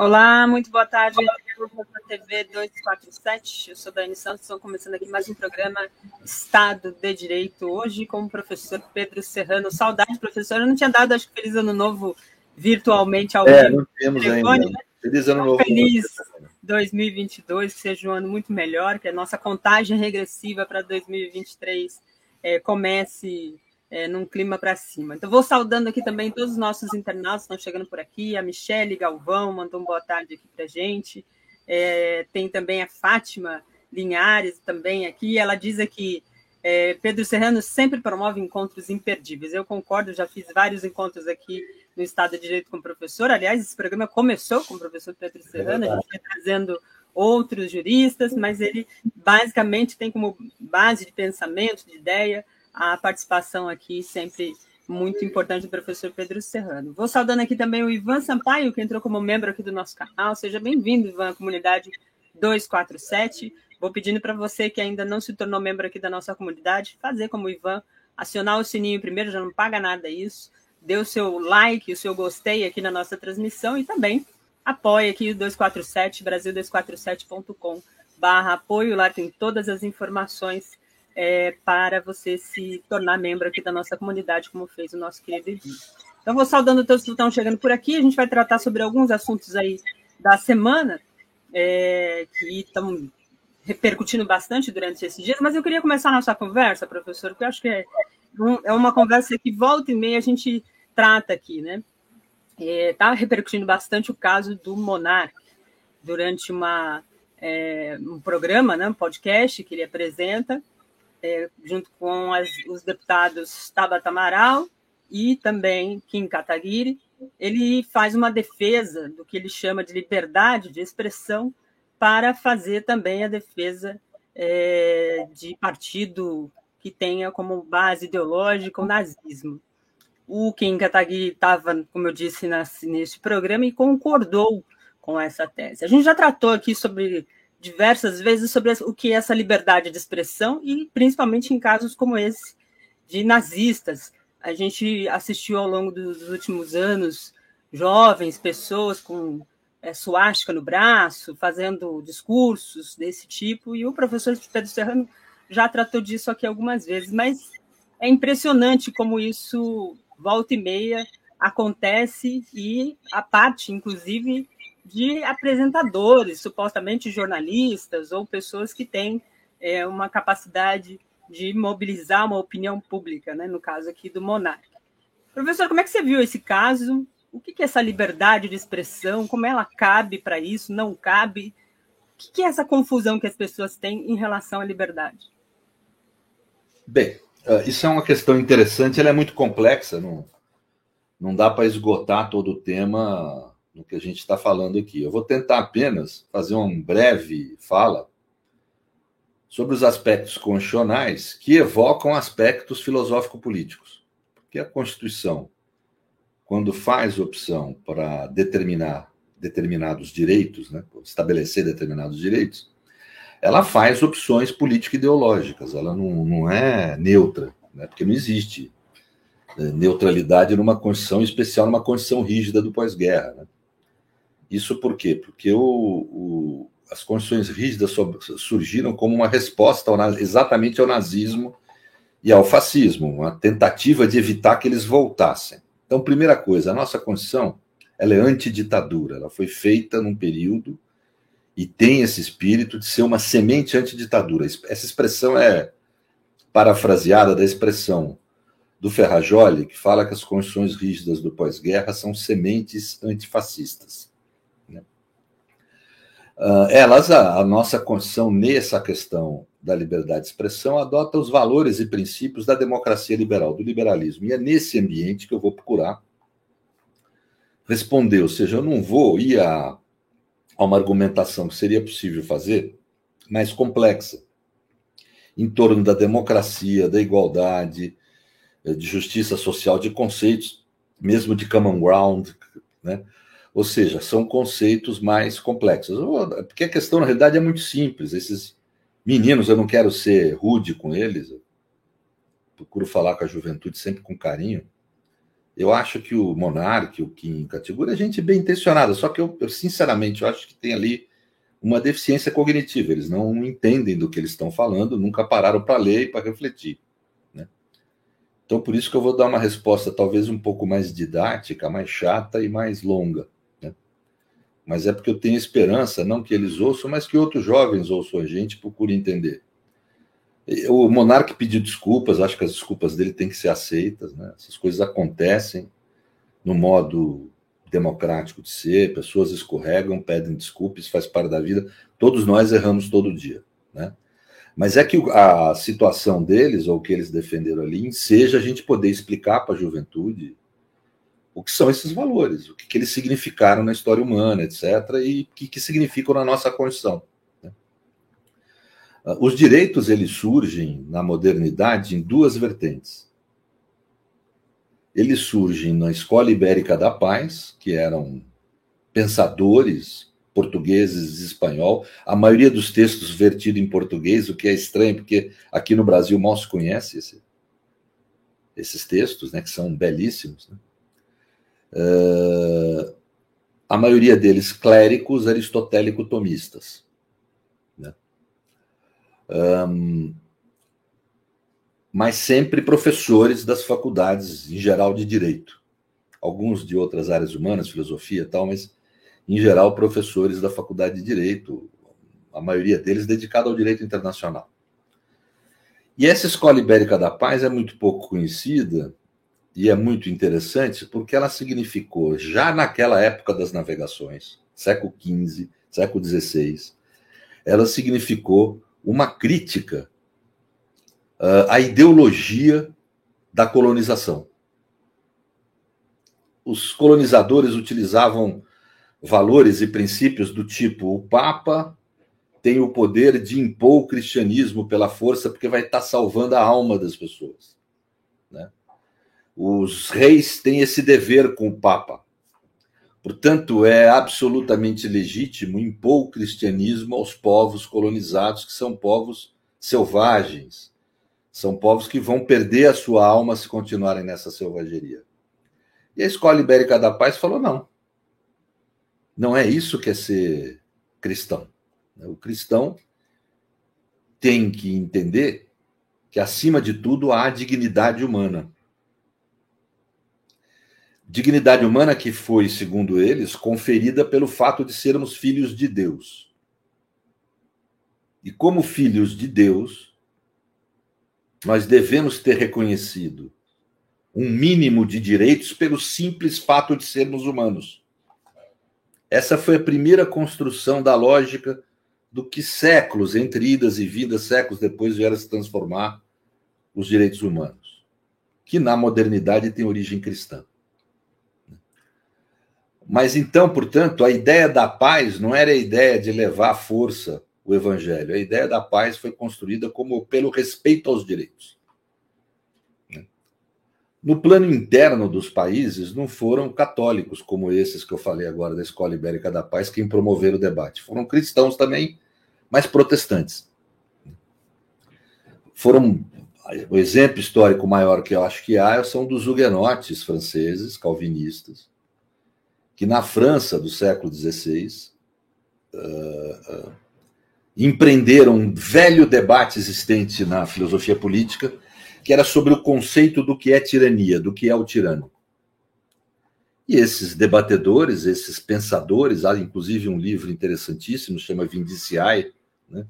Olá, muito boa tarde, da TV 247. Eu sou Dani Santos, estou começando aqui mais um programa Estado de Direito, hoje com o professor Pedro Serrano. Saudade, professor. Eu não tinha dado, acho que feliz ano novo virtualmente ao é, vivo. não temos ainda. Né? Feliz ano novo. Feliz 2022, que seja um ano muito melhor, que a nossa contagem regressiva para 2023 é, comece é, num clima para cima. Então, vou saudando aqui também todos os nossos internautas que estão chegando por aqui. A Michele Galvão mandou uma boa tarde aqui para a gente. É, tem também a Fátima Linhares também aqui. Ela diz aqui, é, Pedro Serrano sempre promove encontros imperdíveis. Eu concordo, já fiz vários encontros aqui no Estado de Direito com o professor. Aliás, esse programa começou com o professor Pedro Serrano, a gente vai trazendo outros juristas, mas ele basicamente tem como base de pensamento, de ideia, a participação aqui sempre muito importante do professor Pedro Serrano. Vou saudando aqui também o Ivan Sampaio, que entrou como membro aqui do nosso canal. Seja bem-vindo, Ivan, comunidade 247. Vou pedindo para você que ainda não se tornou membro aqui da nossa comunidade, fazer como o Ivan, acionar o sininho primeiro, já não paga nada isso. Dê o seu like, o seu gostei aqui na nossa transmissão e também apoie aqui o 247, brasil247.com barra apoio. Lá tem todas as informações é, para você se tornar membro aqui da nossa comunidade, como fez o nosso querido Edir. Então, vou saudando todos que estão chegando por aqui. A gente vai tratar sobre alguns assuntos aí da semana é, que estão repercutindo bastante durante esses dias, mas eu queria começar a nossa conversa, professor, porque eu acho que é, é uma conversa que volta e meia a gente trata aqui, né? Está é, repercutindo bastante o caso do Monark durante uma, é, um programa, né, um podcast que ele apresenta, é, junto com as, os deputados Tabata Amaral e também Kim Kataguiri, ele faz uma defesa do que ele chama de liberdade de expressão para fazer também a defesa é, de partido que tenha como base ideológica o nazismo. O Kim Kataguiri estava, como eu disse nesse programa, e concordou com essa tese. A gente já tratou aqui sobre diversas vezes sobre o que é essa liberdade de expressão e principalmente em casos como esse de nazistas. A gente assistiu ao longo dos últimos anos jovens, pessoas com é, suástica no braço, fazendo discursos desse tipo, e o professor Pedro Serrano já tratou disso aqui algumas vezes, mas é impressionante como isso volta e meia acontece e a parte, inclusive, de apresentadores, supostamente jornalistas ou pessoas que têm é, uma capacidade de mobilizar uma opinião pública, né? no caso aqui do Monark. Professor, como é que você viu esse caso? O que é essa liberdade de expressão? Como ela cabe para isso? Não cabe? O que é essa confusão que as pessoas têm em relação à liberdade? Bem, ah, isso é uma questão interessante, ela é muito complexa, não, não dá para esgotar todo o tema no que a gente está falando aqui. Eu vou tentar apenas fazer uma breve fala sobre os aspectos constitucionais que evocam aspectos filosófico-políticos. Porque a Constituição, quando faz opção para determinar determinados direitos, né, estabelecer determinados direitos, ela faz opções político-ideológicas, ela não, não é neutra, né, porque não existe né, neutralidade numa condição especial, numa condição rígida do pós-guerra. Né? Isso por quê? Porque o, o, as condições rígidas surgiram como uma resposta ao, exatamente ao nazismo e ao fascismo, uma tentativa de evitar que eles voltassem. Então, primeira coisa, a nossa Constituição ela é antiditadura, ela foi feita num período e tem esse espírito de ser uma semente antiditadura. Essa expressão é parafraseada da expressão do Ferrajoli, que fala que as condições rígidas do pós-guerra são sementes antifascistas. Uh, elas, a, a, nossa Constituição, nessa questão da liberdade de expressão, adota os valores e princípios da democracia liberal, do liberalismo. E é nesse ambiente que eu vou procurar responder. Ou seja, eu não vou ir a, a uma argumentação que seria possível fazer mais complexa, em torno da democracia, da igualdade, eh, de justiça social, de conceitos, mesmo de common ground, né? Ou seja, são conceitos mais complexos. Porque a questão, na realidade, é muito simples. Esses meninos, eu não quero ser rude com eles, procuro falar com a juventude sempre com carinho. Eu acho que o Monarque, o Kim Katigura é gente bem intencionada, só que eu, eu, sinceramente eu acho que tem ali uma deficiência cognitiva. Eles não entendem do que eles estão falando, nunca pararam para ler e para refletir. Né? Então, por isso que eu vou dar uma resposta talvez um pouco mais didática, mais chata e mais longa. Mas é porque eu tenho esperança, não que eles ouçam, mas que outros jovens ouçam a gente e procurem entender. O Monarque pediu desculpas, acho que as desculpas dele têm que ser aceitas. Né? Essas coisas acontecem no modo democrático de ser, pessoas escorregam, pedem desculpas, faz parte da vida. Todos nós erramos todo dia. Né? Mas é que a situação deles, ou o que eles defenderam ali, seja a gente poder explicar para a juventude o que são esses valores, o que, que, eles significaram na história humana, etc., e o que, que significam na nossa Constituição. Ah, os direitos eles surgem na modernidade em duas vertentes. Eles surgem na Escola Ibérica da Paz, que eram pensadores portugueses e espanhol, a maioria dos textos vertido em português, o que é estranho, porque aqui no Brasil mal se conhece esse, esses textos, né, que são belíssimos. Né? Uh, a maioria deles clérigos aristotélico-tomistas um, mas sempre professores das faculdades, em geral, de direito. Alguns de outras áreas humanas, filosofia e tal, mas, em geral, professores da faculdade de direito, a maioria deles dedicada ao direito internacional. E essa Escola Ibérica da Paz é muito pouco conhecida e é muito interessante porque ela significou, já naquela época das navegações, século XV, século XVI, ela significou uma crítica uh, à ideologia da colonização. Os colonizadores utilizavam valores e princípios do tipo: o Papa tem o poder de impor o cristianismo pela força, porque vai estar salvando a alma das pessoas. Os reis têm esse dever com o Papa. Portanto, é absolutamente legítimo impor o cristianismo aos povos colonizados, que são povos selvagens, são povos que vão perder a sua alma se continuarem nessa selvageria. E a Escola Ibérica da Paz falou: não. Não é isso que é ser cristão. O cristão tem que entender que, acima de tudo, há dignidade humana. Dignidade humana que foi, segundo eles, conferida pelo fato de sermos filhos de Deus. E como filhos de Deus, nós devemos ter reconhecido um mínimo de direitos pelo simples fato de sermos humanos. Essa foi a primeira construção da lógica do que séculos, entre idas e vindas, séculos depois vieram se transformar os direitos humanos, que na modernidade tem origem cristã. Mas então, portanto, a ideia da paz não era a ideia de levar à força o evangelho. A ideia da paz foi construída como pelo respeito aos direitos. No plano interno dos países, não foram católicos como esses que eu falei agora da Escola Ibérica da Paz quem promoveram o debate. Foram cristãos também, mas protestantes. Foram o exemplo histórico maior que eu acho que há são dos huguenotes franceses, calvinistas, que na França do século XVI uh, uh, empreenderam um velho debate existente na filosofia política, que era sobre o conceito do que é tirania, do que é o tirano. E esses debatedores, esses pensadores, há inclusive um livro interessantíssimo, chama Vindiciae, né?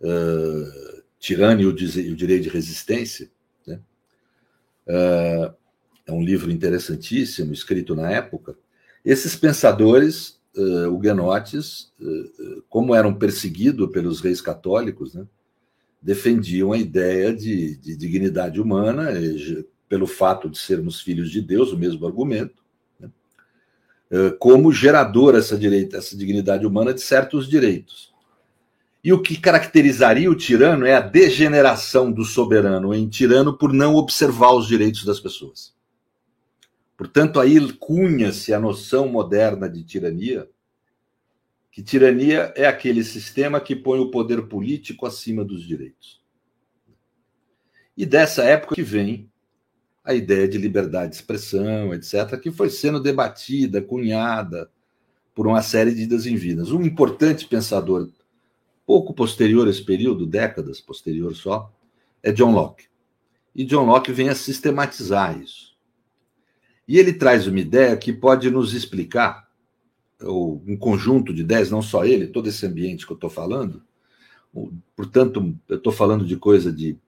Uh, Tirano e o, Direito de Resistência. Né? Uh, é um livro interessantíssimo, escrito na época, esses pensadores uh, huguenotes, uh, como eram perseguidos pelos reis católicos, né, defendiam a ideia de, de dignidade humana, pelo fato de sermos filhos de Deus, o mesmo argumento, né, uh, como gerador essa, direita, essa dignidade humana de certos direitos. E o que caracterizaria o tirano é a degeneração do soberano em tirano por não observar os direitos das pessoas. Portanto, aí cunha-se a noção moderna de tirania, que tirania é aquele sistema que põe o poder político acima dos direitos. E dessa época que vem a ideia de liberdade de expressão, etc., que foi sendo debatida, cunhada por uma série de idas em vidas. Um importante pensador, pouco posterior a esse período, décadas posterior só, é John Locke. E John Locke vem a sistematizar isso. E ele traz uma ideia que pode nos explicar, ou um conjunto de ideias, não só ele, todo esse ambiente que eu estou falando. Portanto, eu estou falando de coisa de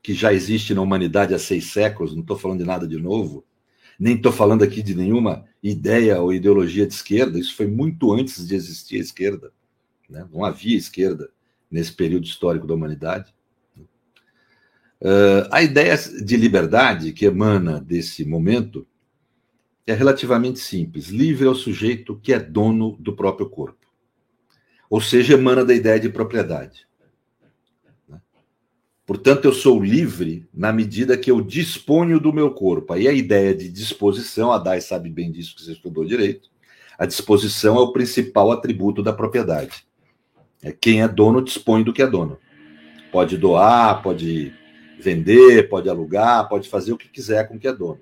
que já existe na humanidade há seis séculos, não estou falando de nada de novo, nem estou falando aqui de nenhuma ideia ou ideologia de esquerda, isso foi muito antes de existir a esquerda, né? não havia esquerda nesse período histórico da humanidade. Uh, a ideia de liberdade que emana desse momento é relativamente simples. Livre é o sujeito que é dono do próprio corpo. Ou seja, emana da ideia de propriedade. Portanto, eu sou livre na medida que eu disponho do meu corpo. Aí a ideia de disposição, a Dai sabe bem disso que você estudou direito. A disposição é o principal atributo da propriedade. É quem é dono dispõe do que é dono. Pode doar, pode vender, pode alugar, pode fazer o que quiser com o que é dono.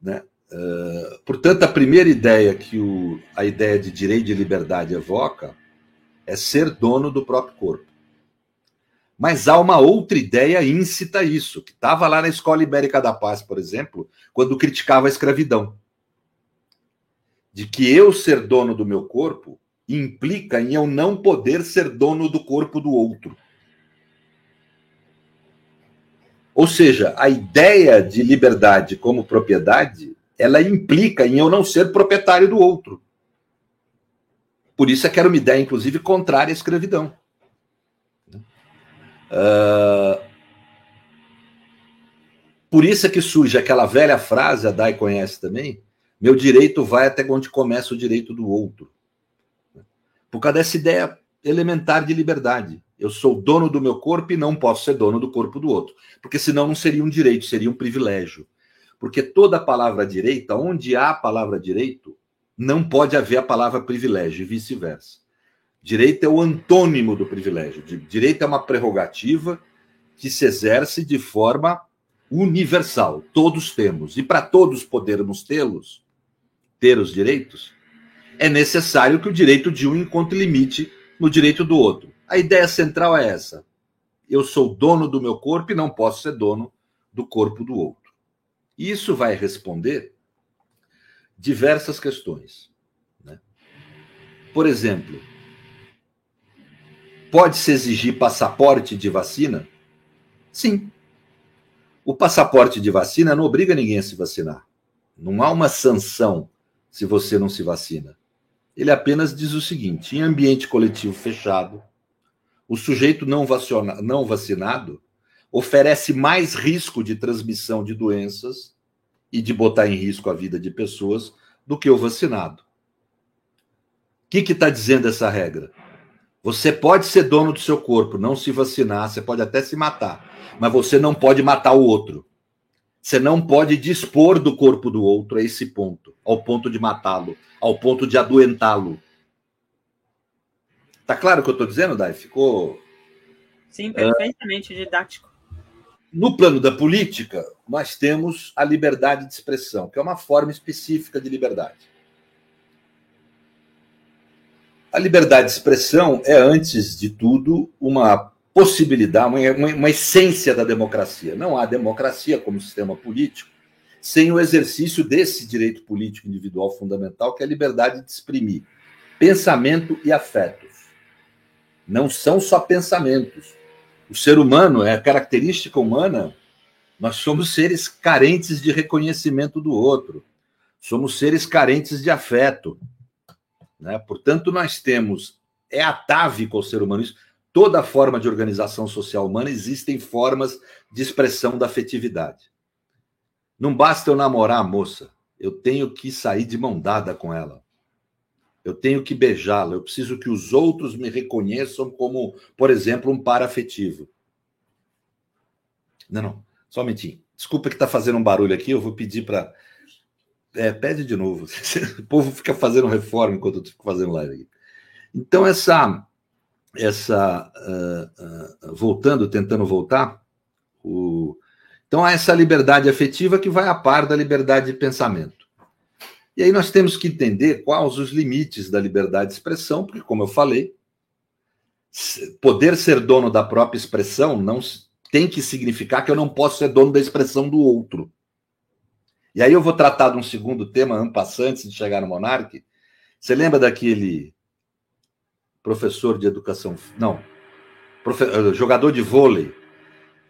Né? Uh, portanto, a primeira ideia que o, a ideia de direito de liberdade evoca é ser dono do próprio corpo. Mas há uma outra ideia íncita a isso, que estava lá na Escola Ibérica da Paz, por exemplo, quando criticava a escravidão. De que eu ser dono do meu corpo implica em eu não poder ser dono do corpo do outro. Ou seja, a ideia de liberdade como propriedade, ela implica em eu não ser proprietário do outro. Por isso é que era uma ideia, inclusive, contrária à escravidão. Uh, por isso é que surge aquela velha frase, a Dai conhece também, meu direito vai até onde começa o direito do outro. Por causa dessa ideia elementar de liberdade. Eu sou dono do meu corpo e não posso ser dono do corpo do outro. Porque senão não seria um direito, seria um privilégio. Porque toda palavra direita, onde há a palavra direito, não pode haver a palavra privilégio e vice-versa. Direito é o antônimo do privilégio. Direito é uma prerrogativa que se exerce de forma universal. Todos temos. E para todos podermos tê-los, ter os direitos, é necessário que o direito de um encontre limite no direito do outro. A ideia central é essa. Eu sou dono do meu corpo e não posso ser dono do corpo do outro. Isso vai responder diversas questões. Né? Por exemplo, Pode-se exigir passaporte de vacina? Sim. O passaporte de vacina não obriga ninguém a se vacinar. Não há uma sanção se você não se vacina. Ele apenas diz o seguinte: em ambiente coletivo fechado, o sujeito não, vacina, não vacinado oferece mais risco de transmissão de doenças e de botar em risco a vida de pessoas do que o vacinado. O que está dizendo essa regra? Você pode ser dono do seu corpo, não se vacinar, você pode até se matar, mas você não pode matar o outro. Você não pode dispor do corpo do outro a esse ponto, ao ponto de matá-lo, ao ponto de adoentá-lo. Tá claro o que eu estou dizendo, Dai? Ficou. Sim, perfeitamente uh, didático. No plano da política, nós temos a liberdade de expressão, que é uma forma específica de liberdade. A liberdade de expressão é, antes de tudo, uma possibilidade, uma, uma, essência da democracia. Não há democracia como sistema político sem o exercício desse direito político individual fundamental, que é a liberdade de exprimir pensamento e afetos. Não são só pensamentos. O ser humano é a característica humana. Nós somos seres carentes de reconhecimento do outro. Somos seres carentes de afeto. Né? Portanto, nós temos, é atávico ao ser humano isso, toda forma de organização social humana existem formas de expressão da afetividade. Não basta eu namorar a moça, eu tenho que sair de mão dada com ela. Eu tenho que beijá-la, eu preciso que os outros me reconheçam como, por exemplo, um par afetivo. Não, não, só um minutinho. Desculpa que está fazendo um barulho aqui, eu vou pedir para é, pede de novo. o povo fica fazendo reforma enquanto eu fico fazendo live. Então, essa. Essa uh, uh, voltando, tentando voltar, o, Então há essa liberdade afetiva que vai a par da liberdade de pensamento. E aí nós temos que entender quais os limites da liberdade de expressão, porque, como eu falei, poder ser dono da própria expressão não tem que significar que eu não posso ser dono da expressão do outro. E aí eu vou tratar de um segundo tema, ampassante, antes de chegar no Monarque. Você lembra daquele professor de educação, não, profe... Eh, jogador de vôlei,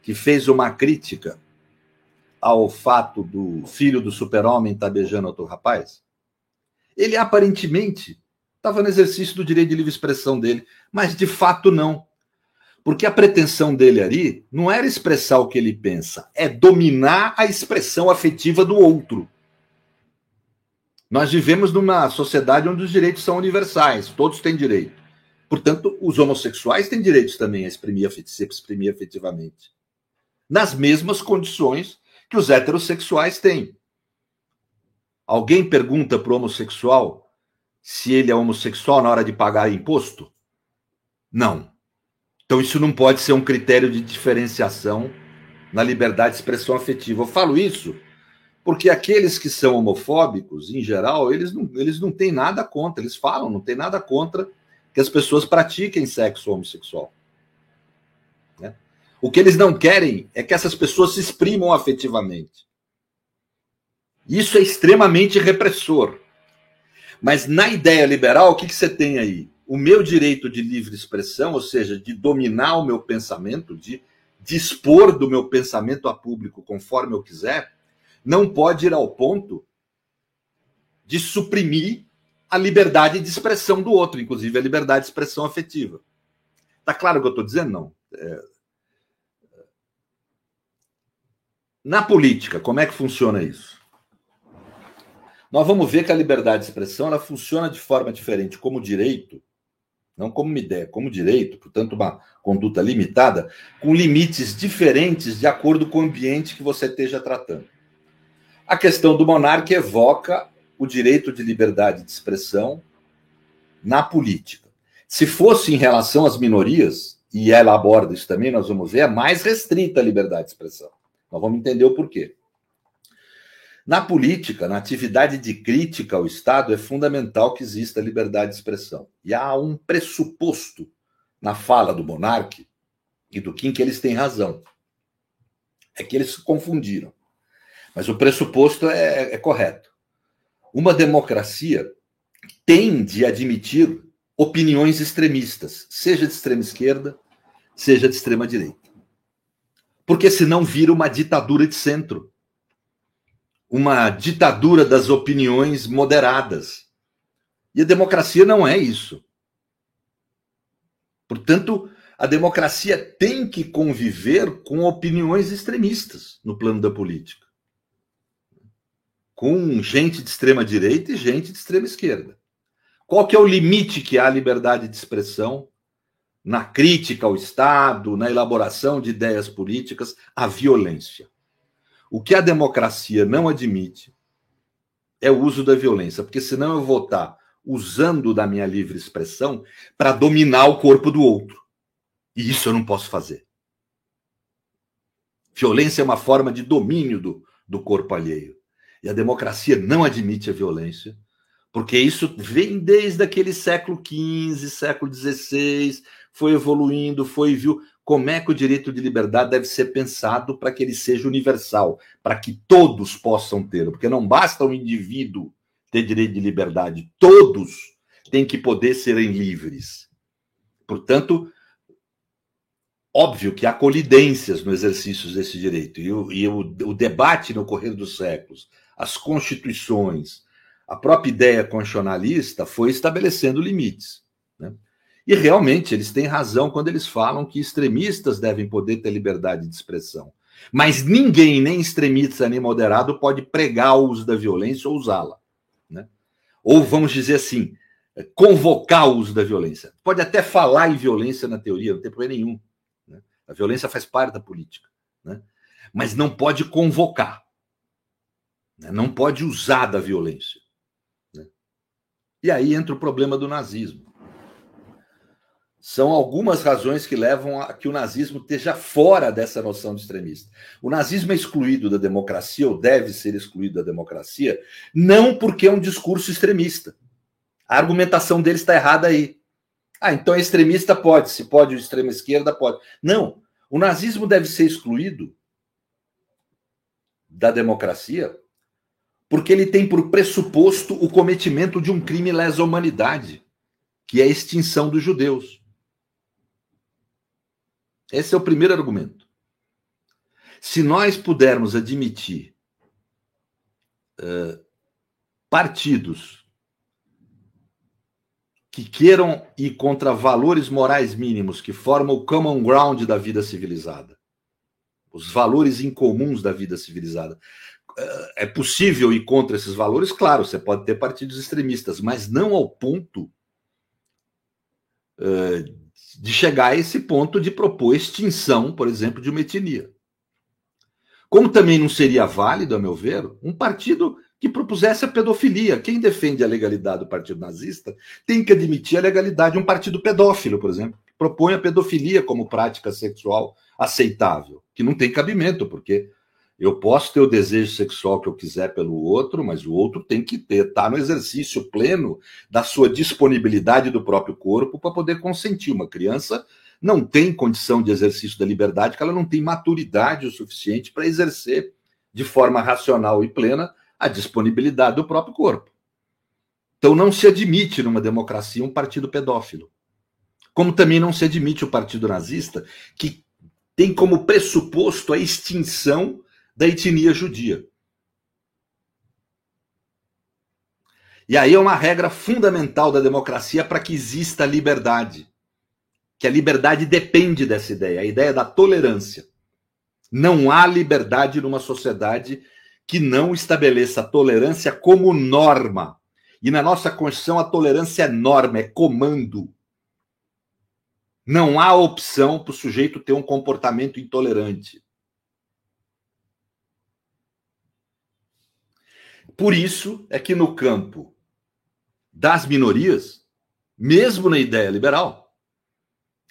que fez uma crítica ao fato do filho do super-homem estar tá beijando outro rapaz? Ele aparentemente estava no exercício do direito de livre expressão dele, mas de fato não. Porque a pretensão dele ali não era expressar o que ele pensa, é dominar a expressão afetiva do outro. Nós vivemos numa sociedade onde os direitos são universais, todos têm direito. Portanto, os homossexuais têm direitos também a exprimir, se exprimir afetivamente. Nas mesmas condições que os heterossexuais têm. Alguém pergunta para o homossexual se ele é homossexual na hora de pagar imposto? Não. Então, isso não pode ser um critério de diferenciação na liberdade de expressão afetiva. Eu falo isso porque aqueles que são homofóbicos, em geral, eles não, eles não têm nada contra, eles falam, não tem nada contra que as pessoas pratiquem sexo homossexual. Né? O que eles não querem é que essas pessoas se exprimam afetivamente. Isso é extremamente repressor. Mas na ideia liberal, o que, que você tem aí? O meu direito de livre expressão, ou seja, de dominar o meu pensamento, de dispor do meu pensamento a público conforme eu quiser, não pode ir ao ponto de suprimir a liberdade de expressão do outro, inclusive a liberdade de expressão afetiva. Tá claro o que eu estou dizendo? Não. É... Na política, como é que funciona isso? Nós vamos ver que a liberdade de expressão ela funciona de forma diferente como direito, não como ideia, como direito, portanto, uma conduta limitada, com limites diferentes de acordo com o ambiente que você esteja tratando. A questão do monarca evoca o direito de liberdade de expressão na política. Se fosse em relação às minorias, e ela aborda isso também, nós vamos ver, é mais restrita a liberdade de expressão. Nós vamos entender o porquê. Na política, na atividade de crítica ao Estado, é fundamental que exista liberdade de expressão. E há um pressuposto na fala do monarca e do Kim que eles têm razão. É que eles se confundiram. Mas o pressuposto é, é correto uma democracia tem de admitir opiniões extremistas, seja de extrema esquerda, seja de extrema direita. Porque senão vira uma ditadura de centro. Uma ditadura das opiniões moderadas. E a democracia não é isso. Portanto, a democracia tem que conviver com opiniões extremistas no plano da política com gente de extrema direita e gente de extrema esquerda. Qual que é o limite que há à liberdade de expressão na crítica ao Estado, na elaboração de ideias políticas, a violência? O que a democracia não admite é o uso da violência, porque senão eu vou estar usando da minha livre expressão para dominar o corpo do outro. E isso eu não posso fazer. Violência é uma forma de domínio do, do corpo alheio. E a democracia não admite a violência, porque isso vem desde aquele século XV, século XVI, foi evoluindo, foi viu como é que o direito de liberdade deve ser pensado para que ele seja universal, para que todos possam ter, porque não basta um indivíduo ter direito de liberdade, todos têm que poder serem livres. Portanto, óbvio que há colidências no exercício desse direito, e o, e o, o debate no correr dos séculos as constituições, a própria ideia constitucionalista foi estabelecendo limites. Né? E realmente eles têm razão quando eles falam que extremistas devem poder ter liberdade de expressão. Mas ninguém, nem extremista nem moderado, pode pregar o uso da violência ou usá-la. Né? Ou vamos dizer assim, convocar o uso da violência. Pode até falar em violência na teoria, não tem problema nenhum. Né? A violência faz parte da política. Né? Mas não pode convocar. Né? Não pode usar da violência. Né? E aí entra o problema do nazismo. são algumas razões que levam a que o nazismo esteja fora dessa noção de extremista. O nazismo é excluído da democracia, ou deve ser excluído da democracia, não porque é um discurso extremista. A argumentação dele está errada aí. Ah, então extremista pode, se pode o extrema esquerda pode. Não, o nazismo deve ser excluído da democracia porque ele tem por pressuposto o cometimento de um crime lesa humanidade, que é a extinção dos judeus. Esse é o primeiro argumento. Se nós pudermos admitir uh, partidos que queiram ir contra valores morais mínimos que formam o common ground da vida civilizada, os valores incomuns da vida civilizada, é possível ir contra esses valores? Claro, você pode ter partidos extremistas, mas não ao ponto de chegar a esse ponto de propor extinção, por exemplo, de uma etnia. Como também não seria válido, a meu ver, um partido que propusesse a pedofilia. Quem defende a legalidade do partido nazista tem que admitir a legalidade de um partido pedófilo, por exemplo, que propõe a pedofilia como prática sexual aceitável, que não tem cabimento, porque eu posso ter o desejo sexual que eu quiser pelo outro, mas o outro tem que ter, tá no exercício pleno da sua disponibilidade do próprio corpo para poder consentir. Uma criança não tem condição de exercício da liberdade, que ela não tem maturidade o suficiente para exercer de forma racional e plena a disponibilidade do próprio corpo. Então não se admite numa democracia um partido pedófilo. Como também não se admite o partido nazista, que tem como pressuposto a extinção da etnia judia. E aí é uma regra fundamental da democracia para que exista liberdade. Que a liberdade depende dessa ideia, a ideia da tolerância. Não há liberdade numa sociedade que não estabeleça a tolerância como norma. E na nossa Constituição a tolerância é norma, é comando. Não há opção para o sujeito ter um comportamento intolerante. Por isso é que no campo das minorias, mesmo na ideia liberal,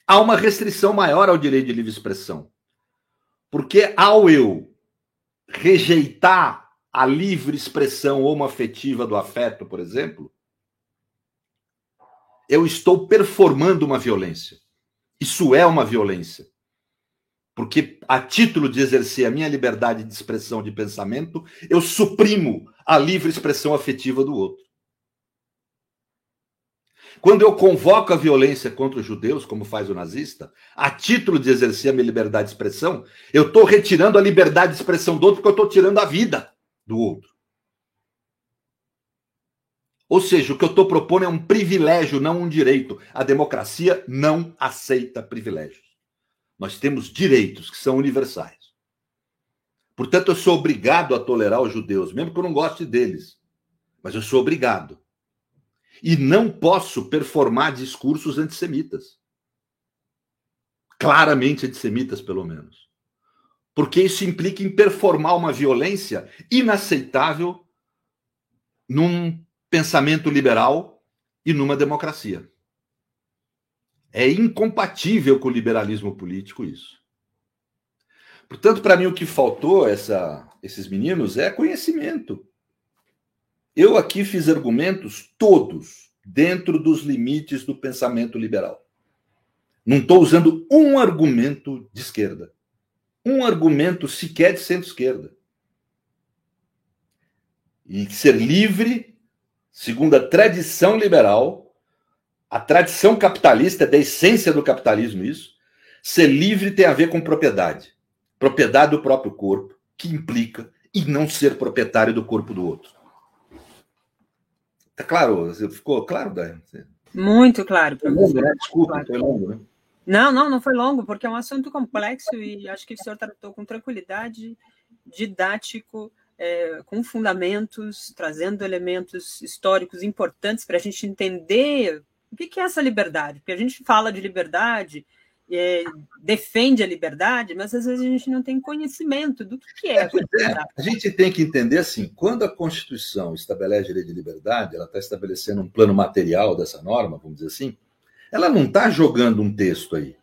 há uma restrição maior ao direito de livre expressão. Porque ao eu rejeitar a livre expressão homoafetiva do afeto, por exemplo, eu estou performando uma violência. Isso é uma violência. Porque, a título de exercer a minha liberdade de expressão de pensamento, eu suprimo a livre expressão afetiva do outro. Quando eu convoco a violência contra os judeus, como faz o nazista, a título de exercer a minha liberdade de expressão, eu estou retirando a liberdade de expressão do outro porque eu estou tirando a vida do outro. Ou seja, o que eu estou propondo é um privilégio, não um direito. A democracia não aceita privilégios. Nós temos direitos que são universais. Portanto, eu sou obrigado a tolerar os judeus, mesmo que eu não goste deles. Mas eu sou obrigado. E não posso performar discursos antissemitas. Claramente antissemitas, pelo menos. Porque isso implica em performar uma violência inaceitável num pensamento liberal e numa democracia. É incompatível com o liberalismo político isso. Portanto, para mim, o que faltou essa, esses meninos é conhecimento. Eu aqui fiz argumentos todos dentro dos limites do pensamento liberal. Não estou usando um argumento de esquerda. Um argumento sequer de centro-esquerda. E ser livre, segundo a tradição liberal, a tradição capitalista, é da essência do capitalismo isso. Ser livre tem a ver com propriedade. Propriedade do próprio corpo, que implica em não ser proprietário do corpo do outro. Tá claro? Ficou claro, Daiane? Muito claro. Foi longo, né? Desculpa, claro. foi longo, né? Não, não, não foi longo, porque é um assunto complexo e acho que o senhor tratou com tranquilidade, didático, é, com fundamentos, trazendo elementos históricos importantes para a gente entender o que é essa liberdade? Porque a gente fala de liberdade, é, defende a liberdade, mas às vezes a gente não tem conhecimento do que é. é a gente tem que entender assim: quando a Constituição estabelece a lei de liberdade, ela está estabelecendo um plano material dessa norma, vamos dizer assim, ela não está jogando um texto aí,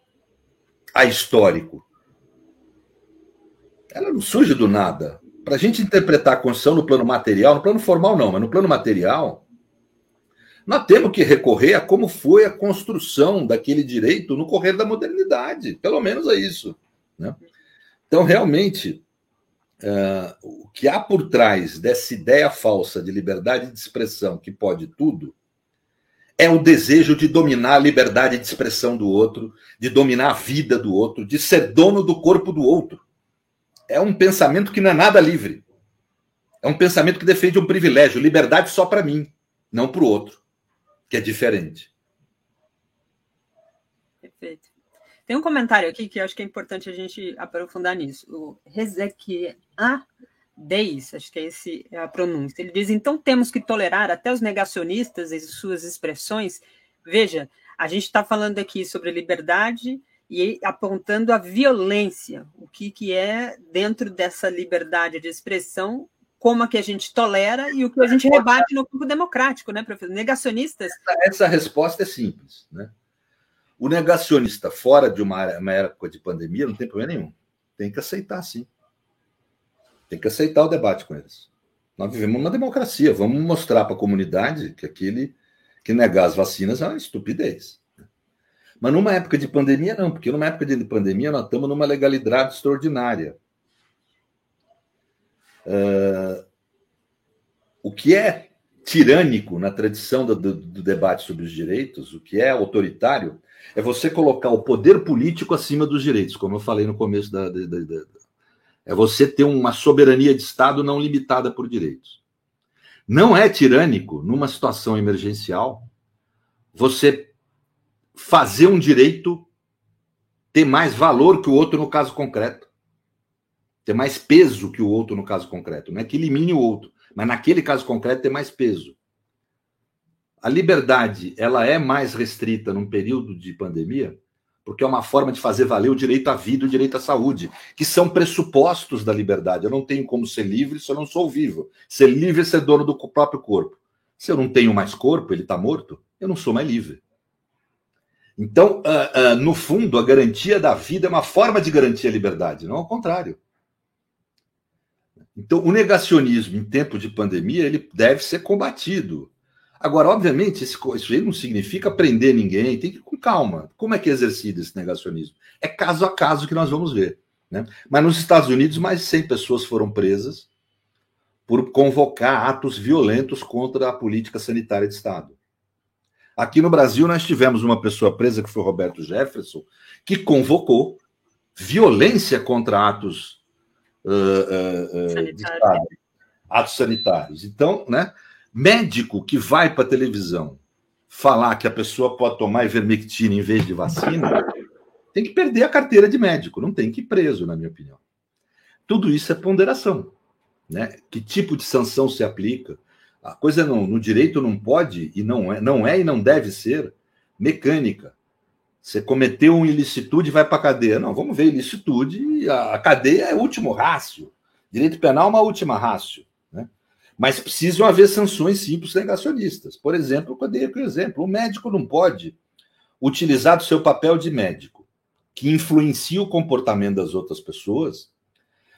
a histórico. Ela não surge do nada. Para a gente interpretar a Constituição no plano material, no plano formal não, mas no plano material, nós temos que recorrer a como foi a construção daquele direito no correr da modernidade. Pelo menos é isso. Né? Então, realmente, uh, o que há por trás dessa ideia falsa de liberdade de expressão que pode tudo é o desejo de dominar a liberdade de expressão do outro, de dominar a vida do outro, de ser dono do corpo do outro. É um pensamento que não é nada livre. É um pensamento que defende um privilégio, liberdade só para mim, não para o outro, que é diferente. Perfeito. Tem um comentário aqui que acho que é importante a gente aprofundar nisso. O Hezekiah Deis, acho que é esse é a pronúncia. Ele diz: então temos que tolerar até os negacionistas e suas expressões. Veja, a gente está falando aqui sobre liberdade e apontando a violência, o que, que é dentro dessa liberdade de expressão, como a que a gente tolera e o que a gente rebate no campo democrático, né, professor? Negacionistas. Essa, essa resposta é simples, né? O negacionista fora de uma, uma época de pandemia não tem problema nenhum. Tem que aceitar, sim. Tem que aceitar o debate com eles. Nós vivemos uma democracia. Vamos mostrar para a comunidade que aquele que negar as vacinas é uma estupidez. Mas numa época de pandemia, não, porque numa época de pandemia nós estamos numa legalidade extraordinária. Uh, o que é tirânico na tradição do, do, do, debate sobre os direitos, o que é autoritário, é você colocar o poder político acima dos direitos, como eu falei no começo da, da, da, é você ter uma soberania de Estado não limitada por direitos. Não é tirânico, numa situação emergencial, você fazer um direito ter mais valor que o outro no caso concreto. Ter mais peso que o outro no caso concreto. Não é que elimine o outro, mas naquele caso concreto ter mais peso. A liberdade, ela é mais restrita num período de pandemia porque é uma forma de fazer valer o direito à vida e o direito à saúde, que são pressupostos da liberdade. Eu não tenho como ser livre se eu não sou vivo. Ser livre é ser dono do próprio corpo. Se eu não tenho mais corpo, ele está morto, eu não sou mais livre. Então, uh, uh, no fundo, a garantia da vida é uma forma de garantir a liberdade, não ao contrário. Então, o negacionismo em tempo de pandemia ele deve ser combatido. Agora, obviamente, isso aí não significa prender ninguém, tem que ir com calma. Como é que é exercido esse negacionismo? É caso a caso que nós vamos ver. Né? Mas nos Estados Unidos, mais de 100 pessoas foram presas por convocar atos violentos contra a política sanitária de Estado. Aqui no Brasil, nós tivemos uma pessoa presa, que foi Roberto Jefferson, que convocou violência contra atos uh, uh, de Estado, atos sanitários. Então, né? Médico que vai para a televisão falar que a pessoa pode tomar ivermectina em vez de vacina, tem que perder a carteira de médico, não tem que ir preso, na minha opinião. Tudo isso é ponderação. Né? Que tipo de sanção se aplica? A coisa não, no direito não pode e não é, não é e não deve ser mecânica. Você cometeu uma ilicitude e vai para a cadeia. Não, vamos ver ilicitude. A, cadeia é último rácio. Direito penal é uma última rácio. Mas precisam haver sanções simples negacionistas. Por exemplo, eu dei um exemplo: o médico não pode utilizar o seu papel de médico, que influencia o comportamento das outras pessoas,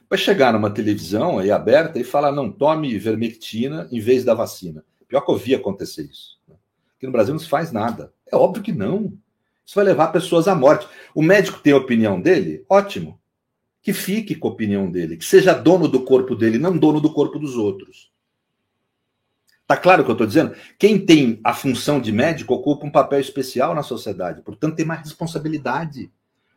para chegar numa televisão aí aberta e falar: não, tome vermectina em vez da vacina. Pior que eu vi acontecer isso. Né? Aqui no Brasil não se faz nada. É óbvio que não. Isso vai levar pessoas à morte. O médico tem a opinião dele? Ótimo. Que fique com a opinião dele, que seja dono do corpo dele, não dono do corpo dos outros. Tá claro o que eu estou dizendo? Quem tem a função de médico ocupa um papel especial na sociedade, portanto tem mais responsabilidade.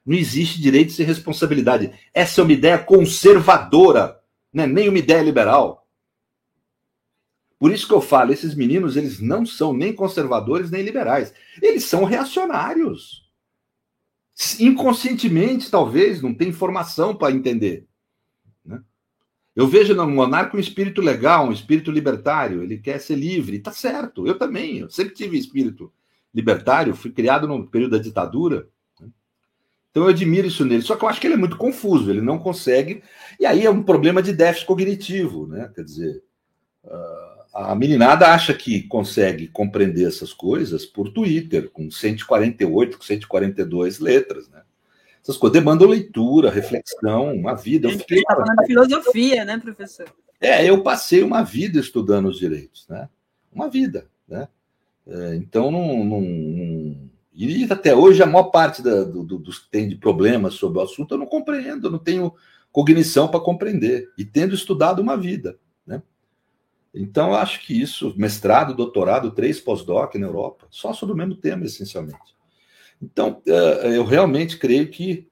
Não existe direito sem responsabilidade. Essa é uma ideia conservadora, não é nem uma ideia liberal. Por isso que eu falo, esses meninos, eles não são nem conservadores nem liberais. Eles são reacionários. Inconscientemente, talvez, não tem informação para entender. Eu vejo no monarca um espírito legal, um espírito libertário, ele quer ser livre, tá certo, eu também, eu sempre tive espírito libertário, fui criado no período da ditadura, né? então eu admiro isso nele, só que eu acho que ele é muito confuso, ele não consegue, e aí é um problema de déficit cognitivo, né? Quer dizer, Uh, a meninada acha que consegue compreender essas coisas por Twitter, com 148, com 142 letras, né? Essas coisas demandam leitura, reflexão, uma vida. A gente está falando de filosofia, né, professor? É, eu passei uma vida estudando os direitos, né? Uma vida, né? É, então, não, não, não, E até hoje, a maior parte da, do, dos que tem de problemas sobre o assunto eu não compreendo, eu não tenho cognição para compreender. E tendo estudado uma vida, né? Então, acho que isso, mestrado, doutorado, três pós-doc na Europa, só sobre o mesmo tema, essencialmente. Então, é, eu realmente creio que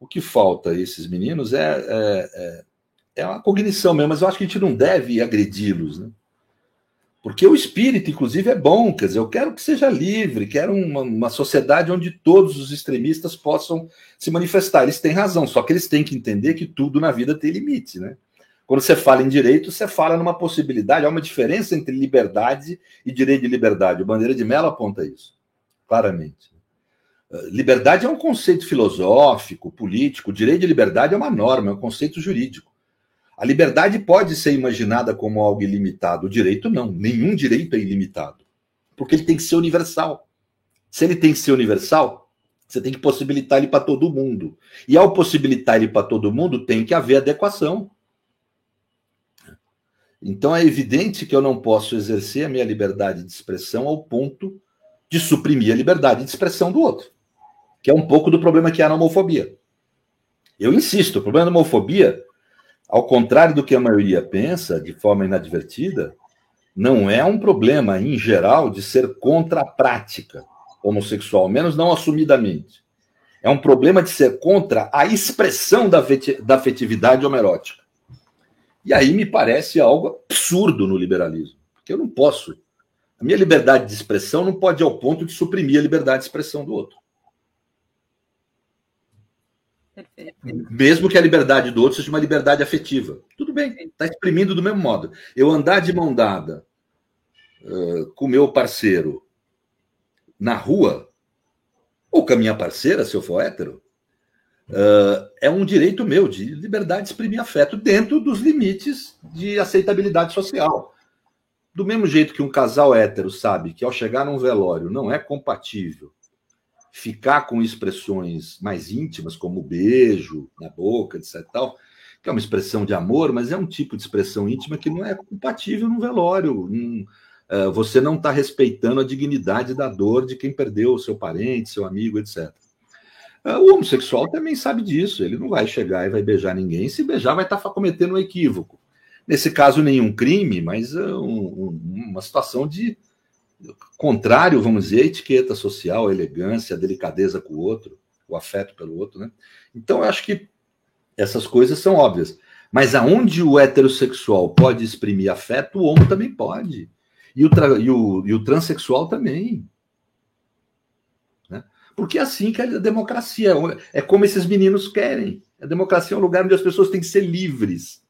o que falta a esses meninos é, é, é, é uma cognição mesmo, mas eu acho que a gente não deve agredi-los, né? Porque o espírito, inclusive, é bom, quer dizer, eu quero que seja livre, quero uma, uma, sociedade onde todos os extremistas possam se manifestar. Eles têm razão, só que eles têm que entender que tudo na vida tem limite, né? Quando você fala em direito, você fala numa possibilidade, há uma diferença entre liberdade e direito de liberdade. O Bandeira de Mello aponta isso, claramente. Liberdade é um conceito filosófico, político, direito de liberdade é uma norma, é um conceito jurídico. A liberdade pode ser imaginada como algo ilimitado, o direito não. Nenhum direito é ilimitado, porque ele tem que ser universal. Se ele tem que ser universal, você tem que possibilitar ele para todo mundo. E ao possibilitar ele para todo mundo, tem que haver adequação. Então é evidente que eu não posso exercer a minha liberdade de expressão ao ponto de suprimir a liberdade de expressão do outro, que é um pouco do problema que há na homofobia. Eu insisto, o problema da homofobia ao contrário do que a maioria pensa, de forma inadvertida, não é um problema, em geral, de ser contra a prática homossexual, menos não assumidamente. É um problema de ser contra a expressão da, da afetividade homerótica. E aí me parece algo absurdo no liberalismo, porque eu não posso. A minha liberdade de expressão não pode ir ao ponto de suprimir a liberdade de expressão do outro. Perfeito. Mesmo que a liberdade do outro seja uma liberdade afetiva. Tudo bem, está exprimindo do mesmo modo. Eu andar de mão dada uh, com meu parceiro na rua, ou com a minha parceira, se eu for hétero, uh, é um direito meu de liberdade de exprimir afeto dentro dos limites de aceitabilidade social. Do mesmo jeito que um casal hétero sabe que ao chegar num velório não é compatível ficar com expressões mais íntimas, como beijo na boca, etc. Tal, que é uma expressão de amor, mas é um tipo de expressão íntima que não é compatível num velório. Uh, você não está respeitando a dignidade da dor de quem perdeu seu parente, seu amigo, etc. É, o homossexual também sabe disso. Ele não vai chegar e vai beijar ninguém. Se beijar, vai estar tá cometendo um equívoco. Nesse caso, nenhum crime, mas uh, um, uma situação de contrário, vamos dizer, a etiqueta social, a elegância, a delicadeza com o outro, o afeto pelo outro, né? Então, eu acho que essas coisas são óbvias. Mas aonde o heterossexual pode exprimir afeto, o homo também pode. E o, e o, e o transexual também. Porque é assim que é a democracia. É como esses meninos querem. A democracia é um lugar onde as pessoas têm que ser livres.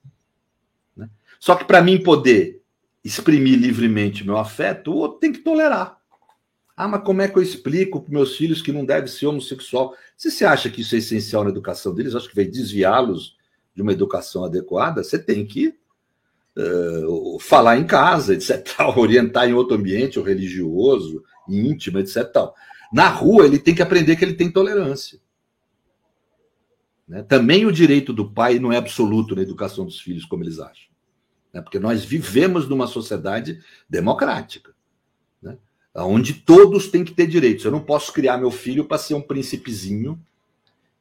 Né? Só que para mim poder exprimir livremente meu afeto, o outro tem que tolerar. Ah, mas como é que eu explico para meus filhos que não deve ser homossexual? Se você acha que isso é essencial na educação deles, acho que vai desviá-los de uma educação adequada, você tem que uh, falar em casa, etc. Orientar em outro ambiente, ou religioso, íntimo, etc. Na rua, ele tem que aprender que ele tem tolerância. Né? Também o direito do pai não é absoluto na educação dos filhos, como eles acham né? porque nós vivemos numa sociedade democrática, né? onde todos têm que ter direitos. Eu não posso criar meu filho para ser um príncipezinho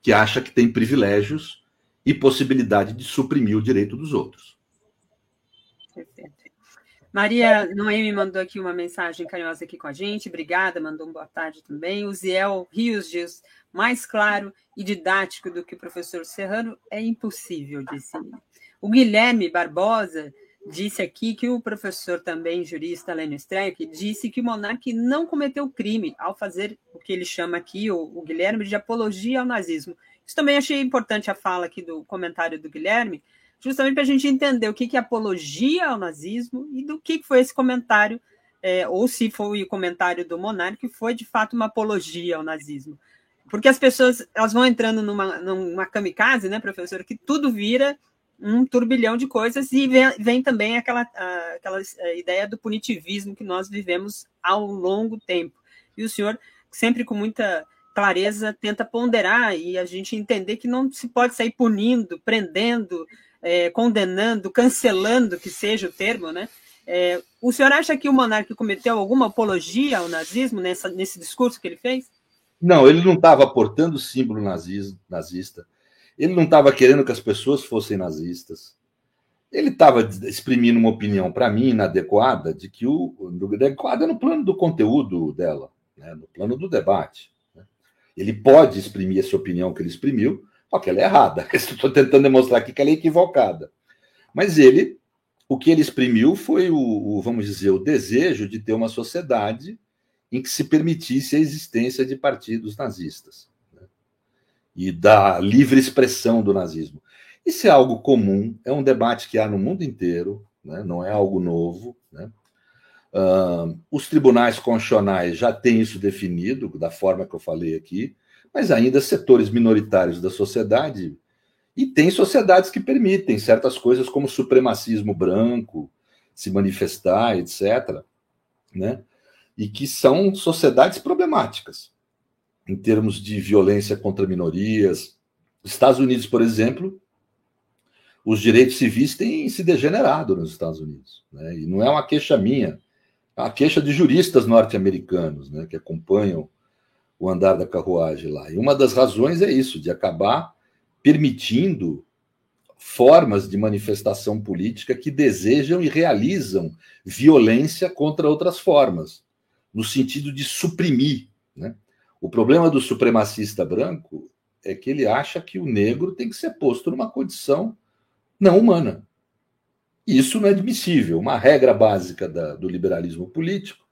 que acha que tem privilégios e possibilidade de suprimir o direito dos outros. Maria Noemi mandou aqui uma mensagem carinhosa aqui com a gente, obrigada, mandou um boa tarde também. O Ziel Rios diz, mais claro e didático do que o professor Serrano é impossível, disse ele. O Guilherme Barbosa disse aqui que o professor também jurista Lênio Streck disse que o Monarque não cometeu crime ao fazer o que ele chama aqui, o, o Guilherme, de apologia ao nazismo. Isso também achei importante a fala aqui do comentário do Guilherme, justamente para a gente entender o que, que é apologia ao nazismo e do que, que foi esse comentário, é, ou se foi o comentário do Monarque, foi de fato uma apologia ao nazismo. Porque as pessoas elas vão entrando numa, numa kamikaze, né, professor, que tudo vira um turbilhão de coisas e vem, vem também aquela, aquela eh, ideia do punitivismo que nós vivemos ao longo tempo. E o senhor, sempre com muita clareza, tenta ponderar e a gente entender que não se pode sair punindo, prendendo, é, condenando, cancelando, que seja o termo, né? É, o senhor acha que o monarca cometeu alguma apologia ao nazismo nessa, nesse discurso que ele fez? Não, ele não estava aportando símbolo nazista. Ele não estava querendo que as pessoas fossem nazistas. Ele estava exprimindo uma opinião, para mim, inadequada, de que o. Adequada no plano do conteúdo dela, né, no plano do debate. Né. Ele pode exprimir essa opinião que ele exprimiu, só que ela é errada. Estou tentando demonstrar aqui que ela é equivocada. Mas ele, o que ele exprimiu foi o, o, vamos dizer, o desejo de ter uma sociedade em que se permitisse a existência de partidos nazistas e da livre expressão do nazismo. Isso é algo comum, é um debate que há no mundo inteiro, né? não é algo novo. Né? Uh, os tribunais constitucionais já têm isso definido, da forma que eu falei aqui, mas ainda setores minoritários da sociedade, e tem sociedades que permitem certas coisas como supremacismo branco, se manifestar, etc., né? e que são sociedades problemáticas em termos de violência contra minorias. Estados Unidos, por exemplo, os direitos civis têm se degenerado nos Estados Unidos. Né? E não é uma queixa minha, é uma queixa de juristas norte-americanos né, que acompanham o andar da carruagem lá. E uma das razões é isso, de acabar permitindo formas de manifestação política que desejam e realizam violência contra outras formas, no sentido de suprimir. Né? O problema do supremacista branco é que ele acha que o negro tem que ser posto numa condição não humana. Isso não é admissível. Uma regra básica da, do liberalismo político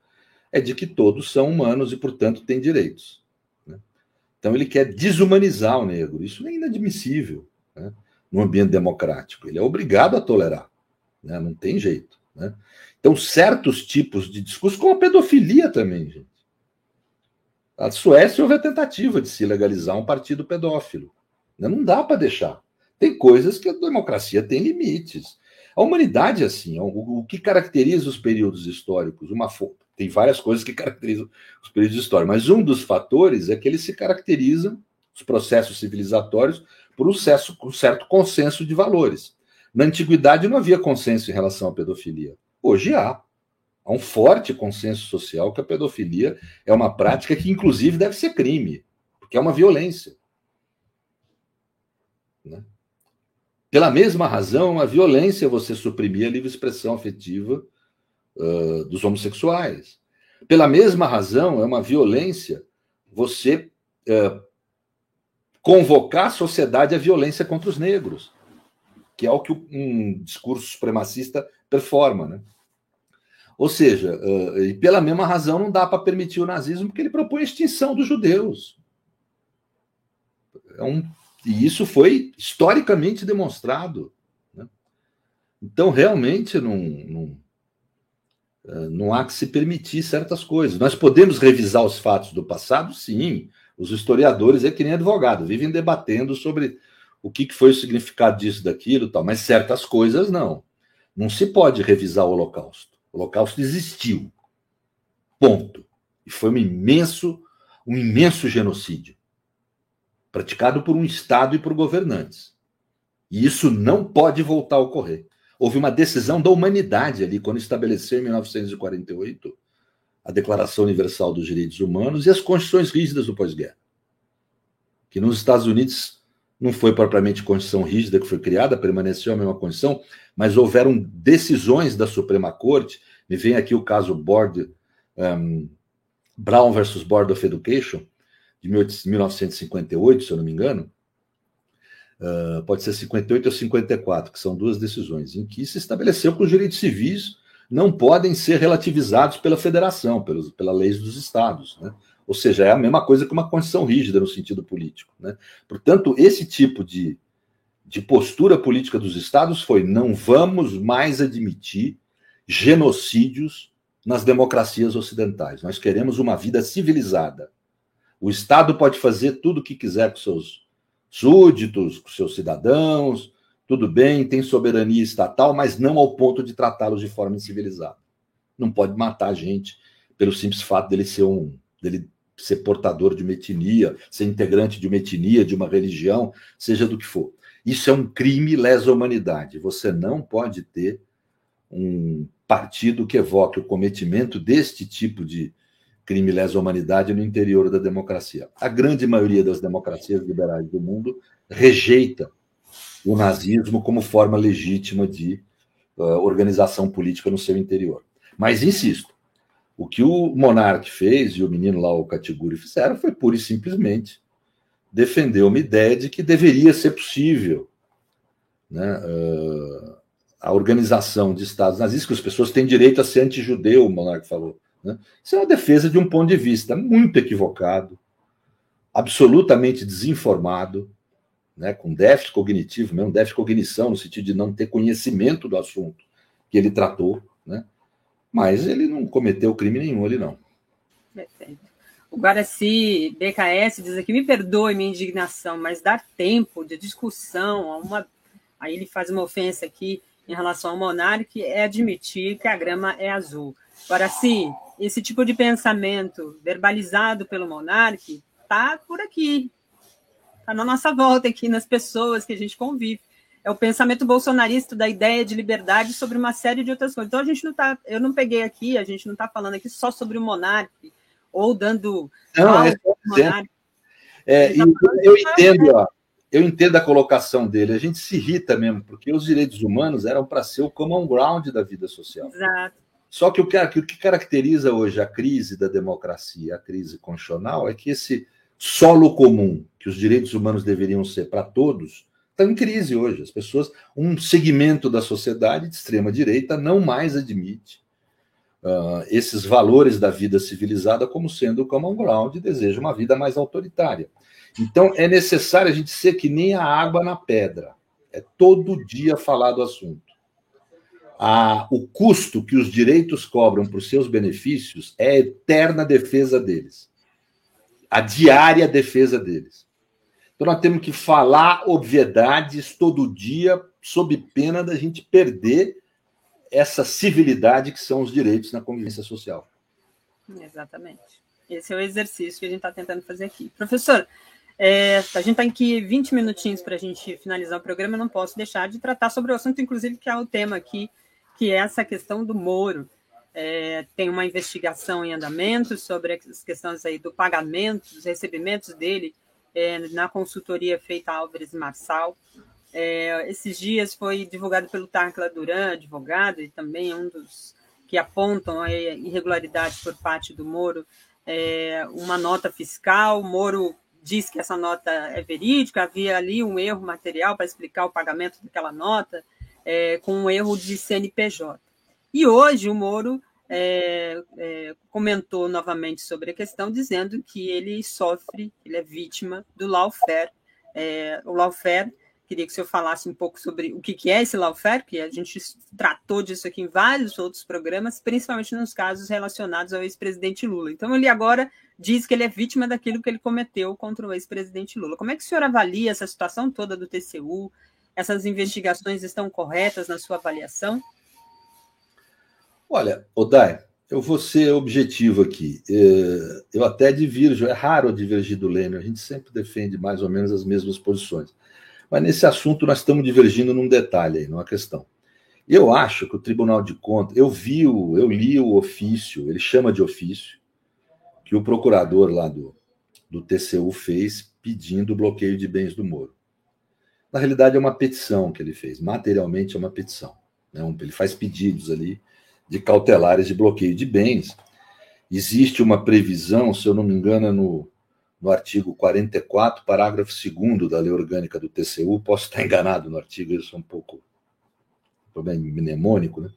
é de que todos são humanos e, portanto, têm direitos. Né? Então, ele quer desumanizar o negro. Isso é inadmissível né? no ambiente democrático. Ele é obrigado a tolerar. Né? Não tem jeito. Né? Então, certos tipos de discurso, como a pedofilia também, gente. A Suécia houve a tentativa de se legalizar um partido pedófilo. Né? Não dá para deixar. Tem coisas que a democracia tem limites. A humanidade é assim. O, que caracteriza os períodos históricos? Uma tem várias coisas que caracterizam os períodos históricos, mas um dos fatores é que eles se caracterizam, os processos civilizatórios, por um certo, um certo consenso de valores. Na antiguidade não havia consenso em relação à pedofilia. Hoje há. Há um forte consenso social que a pedofilia é uma prática que, inclusive, deve ser crime, porque é uma violência. Né? Pela mesma razão, a violência é você suprimir a livre expressão afetiva dos homossexuais. Pela mesma razão, é uma violência você uh, convocar a sociedade à violência contra os negros, que é o que um discurso supremacista performa. Né? Ou seja, uh, e pela mesma razão não dá para permitir o nazismo, porque ele propõe a extinção dos judeus. É um, e isso foi historicamente demonstrado. Né? Então, realmente, não, não há que se permitir certas coisas. Nós podemos revisar os fatos do passado? Sim. Os historiadores, é que nem advogado, vivem debatendo sobre o que foi o significado disso, daquilo, tal, mas certas coisas não. Não se pode revisar o Holocausto. O Holocausto existiu. Ponto. E foi um imenso, um imenso genocídio praticado por um Estado e por governantes. E isso não pode voltar a ocorrer. Houve uma decisão da humanidade ali, quando estabeleceu em 1948 a Declaração Universal dos Direitos Humanos e as constituições rígidas do pós-guerra. Que nos Estados Unidos não foi propriamente Constituição rígida que foi criada, permaneceu a mesma Constituição, mas houveram decisões da Suprema Corte. Me vem aqui o caso Board, um, Brown versus Board of Education, de 1958, se eu não me engano. Uh, pode ser 58 ou 54, que são duas decisões, em que se estabeleceu que os direitos civis não podem ser relativizados pela federação, pelos, pela lei dos estados. Né? Ou seja, é a mesma coisa que uma condição rígida no sentido político. Né? Portanto, esse tipo de, de postura política dos estados foi: não vamos mais admitir genocídios nas democracias ocidentais. Nós queremos uma vida civilizada. O Estado pode fazer tudo o que quiser com seus súditos, seus cidadãos, tudo bem, tem soberania estatal, mas não ao ponto de tratá-los de forma incivilizada. Não pode matar a gente pelo simples fato dele ser um dele ser portador de uma etnia, ser integrante de uma etnia, de uma religião, seja do que for. Isso é um crime lesa humanidade. Você não pode ter um partido que evoque o cometimento deste tipo de crime lesa humanidade no interior da democracia. A grande maioria das democracias liberais do mundo rejeita o nazismo como forma legítima de uh, organização política no seu interior. Mas insisto, o que o Monarque fez e o menino lá, o Catiguri, fizeram foi pura e simplesmente defender uma ideia de que deveria ser possível né, uh, a organização de estados nazistas, que as pessoas têm direito a ser anti-judeu, o Monarque falou. Né? Isso é uma defesa de um ponto de vista muito equivocado, absolutamente desinformado, né, com déficit cognitivo, mesmo déficit cognição, no sentido de não ter conhecimento do assunto que ele tratou, né? mas ele não cometeu crime nenhum, ele não. Perfeito. O Guaraci BKS diz aqui: me perdoe minha indignação, mas dar tempo de discussão a uma. Aí ele faz uma ofensa aqui em relação ao monarca é admitir que a grama é azul. Guaraci, esse tipo de pensamento verbalizado pelo monarca está por aqui, está na nossa volta aqui, nas pessoas que a gente convive. É o pensamento bolsonarista da ideia de liberdade sobre uma série de outras coisas. Então a gente não está, eu não peguei aqui, a gente não está falando aqui só sobre o monarca ou dando não, é, é, tá eu, eu entendo, ó, eu entendo a colocação dele. A gente se irrita mesmo, porque os direitos humanos eram para ser o common ground da vida social. Exato. Só que o que, caracteriza hoje a crise da democracia, a crise constitucional, é que esse solo comum que os direitos humanos deveriam ser para todos, está em crise hoje. As pessoas, um segmento da sociedade de extrema direita não mais admite uh, esses valores da vida civilizada como sendo o common ground e deseja uma vida mais autoritária. Então é necessário a gente ser que nem a água na pedra. É todo dia falar do assunto. A, o custo que os direitos cobram por seus benefícios é a eterna defesa deles a diária defesa deles. Então nós temos que falar obviedades todo dia, sob pena da gente perder essa civilidade que são os direitos na convivência social. Exatamente. Esse é o exercício que a gente está tentando fazer aqui. Professor, é, a gente está aqui 20 minutinhos para a gente finalizar o programa, eu não posso deixar de tratar sobre o assunto, inclusive, que é o tema aqui, que é essa questão do Moro. É, tem uma investigação em andamento sobre as questões aí do pagamento, dos recebimentos dele é, na consultoria feita a Álvares Marçal. É, esses dias foi divulgado pelo Tarcla Duran, advogado, e também um dos que apontam a irregularidade por parte do Moro, é, uma nota fiscal. O Moro diz que essa nota é verídica, havia ali um erro material para explicar o pagamento daquela nota, é, com um erro de CNPJ. E hoje o Moro é, é, comentou novamente sobre a questão, dizendo que ele sofre, ele é vítima do lawfare. É, o lawfare, queria que o senhor falasse um pouco sobre o que, que é esse lawfare, que a gente tratou disso aqui em vários outros programas, principalmente nos casos relacionados ao ex-presidente Lula. Então, ele agora diz que ele é vítima daquilo que ele cometeu contra o ex-presidente Lula. Como é que o senhor avalia essa situação toda do TCU? Essas investigações estão corretas na sua avaliação? Olha, Odai, eu vou ser objetivo aqui. É, eu até divirjo, é raro divergir do Lênin, a gente sempre defende mais ou menos as mesmas posições. Mas nesse assunto nós estamos divergindo num detalhe aí, numa questão. Eu acho que o Tribunal de Contas, eu vi, o, eu li o ofício, ele chama de ofício, que o procurador lá do, do TCU fez pedindo o bloqueio de bens do Moro. Na realidade, é uma petição que ele fez, materialmente é uma petição. Né? Ele faz pedidos ali de cautelares de bloqueio de bens. Existe uma previsão, se eu não me engano, é no, no artigo 44, parágrafo 2 da lei orgânica do TCU. Posso estar enganado no artigo, isso é um pouco bem mnemônico, né?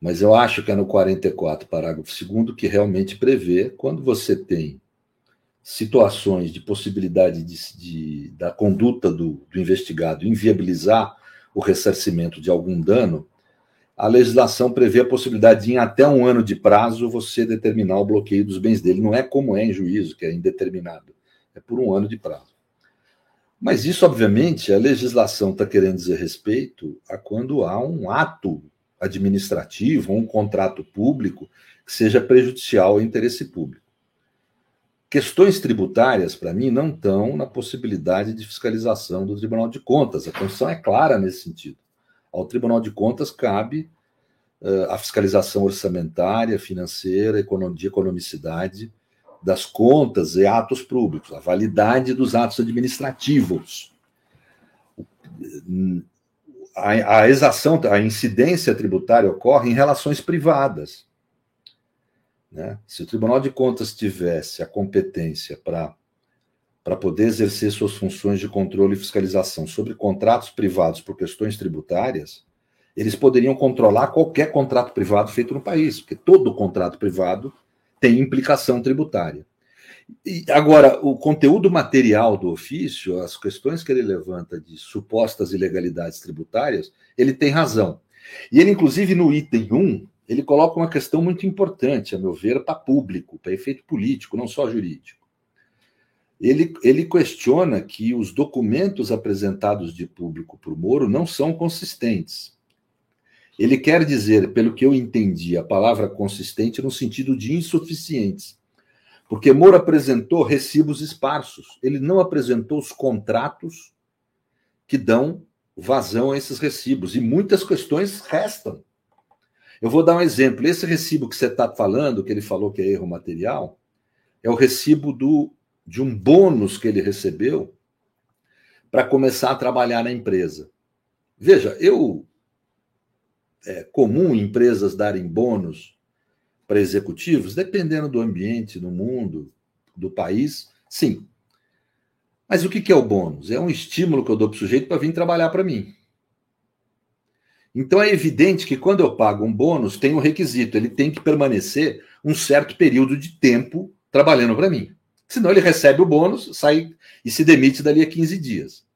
Mas eu acho que é no 44, parágrafo 2 que realmente prevê quando você tem situações de possibilidade de, de da conduta do, do investigado inviabilizar o ressarcimento de algum dano, a legislação prevê a possibilidade de, em até um ano de prazo, você determinar o bloqueio dos bens dele. Não é como é em juízo, que é indeterminado. É por um ano de prazo. Mas isso, obviamente, a legislação está querendo dizer respeito a quando há um ato administrativo, um contrato público que seja prejudicial ao interesse público. Questões tributárias, para mim, não estão na possibilidade de fiscalização do Tribunal de Contas. A Constituição é clara nesse sentido. Ao Tribunal de Contas cabe uh, a fiscalização orçamentária, financeira, de economicidade das contas e atos públicos, a validade dos atos administrativos. A, a exação, a incidência tributária ocorre em relações privadas. Né? Se o Tribunal de Contas tivesse a competência para poder exercer suas funções de controle e fiscalização sobre contratos privados por questões tributárias, eles poderiam controlar qualquer contrato privado feito no país, porque todo contrato privado tem implicação tributária. E agora, o conteúdo material do ofício, as questões que ele levanta de supostas ilegalidades tributárias, ele tem razão. E ele, inclusive, no item 1, ele coloca uma questão muito importante, a meu ver, para público, para efeito político, não só jurídico. Ele, ele questiona que os documentos apresentados de público para o Moro não são consistentes. Ele quer dizer, pelo que eu entendi, a palavra consistente no sentido de insuficientes. Porque Moro apresentou recibos esparsos, ele não apresentou os contratos que dão vazão a esses recibos, e muitas questões restam. Eu vou dar um exemplo. Esse recibo que você está falando, que ele falou que é erro material, é o recibo do, de um bônus que ele recebeu para começar a trabalhar na empresa. Veja, eu. É comum empresas darem bônus para executivos, dependendo do ambiente, no mundo, do país, sim. Mas o que é o bônus? É um estímulo que eu dou para o sujeito para vir trabalhar para mim. Então é evidente que quando eu pago um bônus, tem um requisito, ele tem que permanecer um certo período de tempo trabalhando para mim. Senão ele recebe o bônus, sai e se demite dali a 15 dias.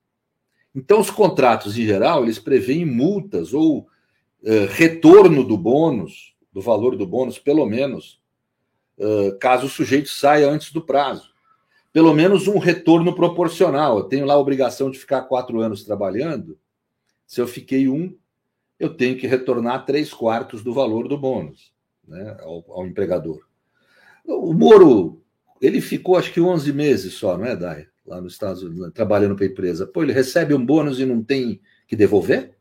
Então os contratos em geral, eles prevêem multas ou uh, retorno do bônus, do valor do bônus, pelo menos, uh, caso o sujeito saia antes do prazo. Pelo menos um retorno proporcional. Eu tenho lá a obrigação de ficar quatro anos trabalhando. Se eu fiquei um, eu tenho que retornar três quartos do valor do bônus né, ao, ao, empregador. O Moro, ele ficou acho que 11 meses só, não é, Dai? Lá nos Estados Unidos, trabalhando para a empresa. Pô, ele recebe um bônus e não tem que devolver?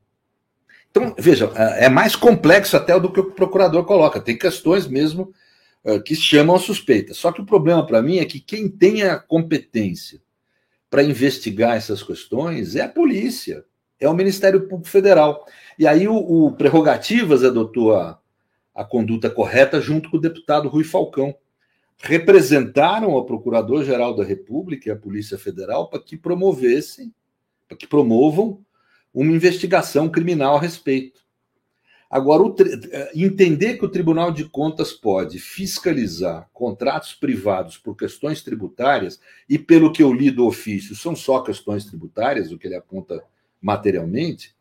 Então, veja, é, é mais complexo até do que o procurador coloca. Tem questões mesmo uh, que chamam a suspeita. Só que o problema para mim é que quem tem a competência para investigar essas questões é a polícia é o Ministério Público Federal. E aí o, o Prerrogativas adotou a, a conduta correta junto com o deputado Rui Falcão. Representaram o Procurador-Geral da República e a Polícia Federal para que promovessem, para que promovam uma investigação criminal a respeito. Agora, entender que o Tribunal de Contas pode fiscalizar contratos privados por questões tributárias, e pelo que eu li do ofício, são só questões tributárias, o que ele aponta materialmente,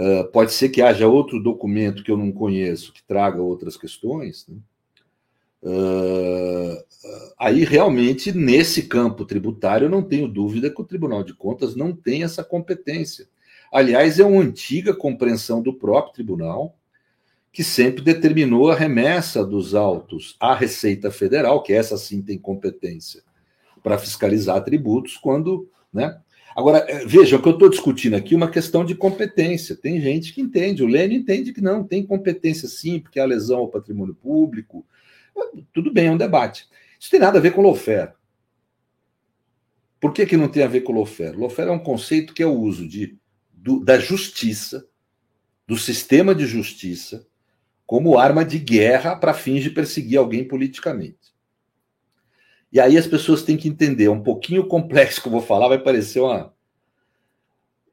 uh, pode ser que haja outro documento que eu não conheço que traga outras questões. Né? Uh, aí realmente nesse campo tributário eu não tenho dúvida que o Tribunal de Contas não tem essa competência. Aliás, é uma antiga compreensão do próprio tribunal que sempre determinou a remessa dos autos à Receita Federal, que essa sim tem competência para fiscalizar tributos quando, né, Agora, é, veja, o que eu estou discutindo aqui é uma questão de competência. Tem gente que entende, o Lênin entende que não, tem competência sim, porque é a lesão ao patrimônio público. Tudo bem, é um debate. Isso tem nada a ver com lawfare. Por que, que não tem a ver com lawfare? Lawfare é um conceito que é o uso de, do, da justiça, do sistema de justiça, como arma de guerra para fins de perseguir alguém politicamente. E aí as pessoas têm que entender, é um pouquinho complexo que eu vou falar, vai parecer uma.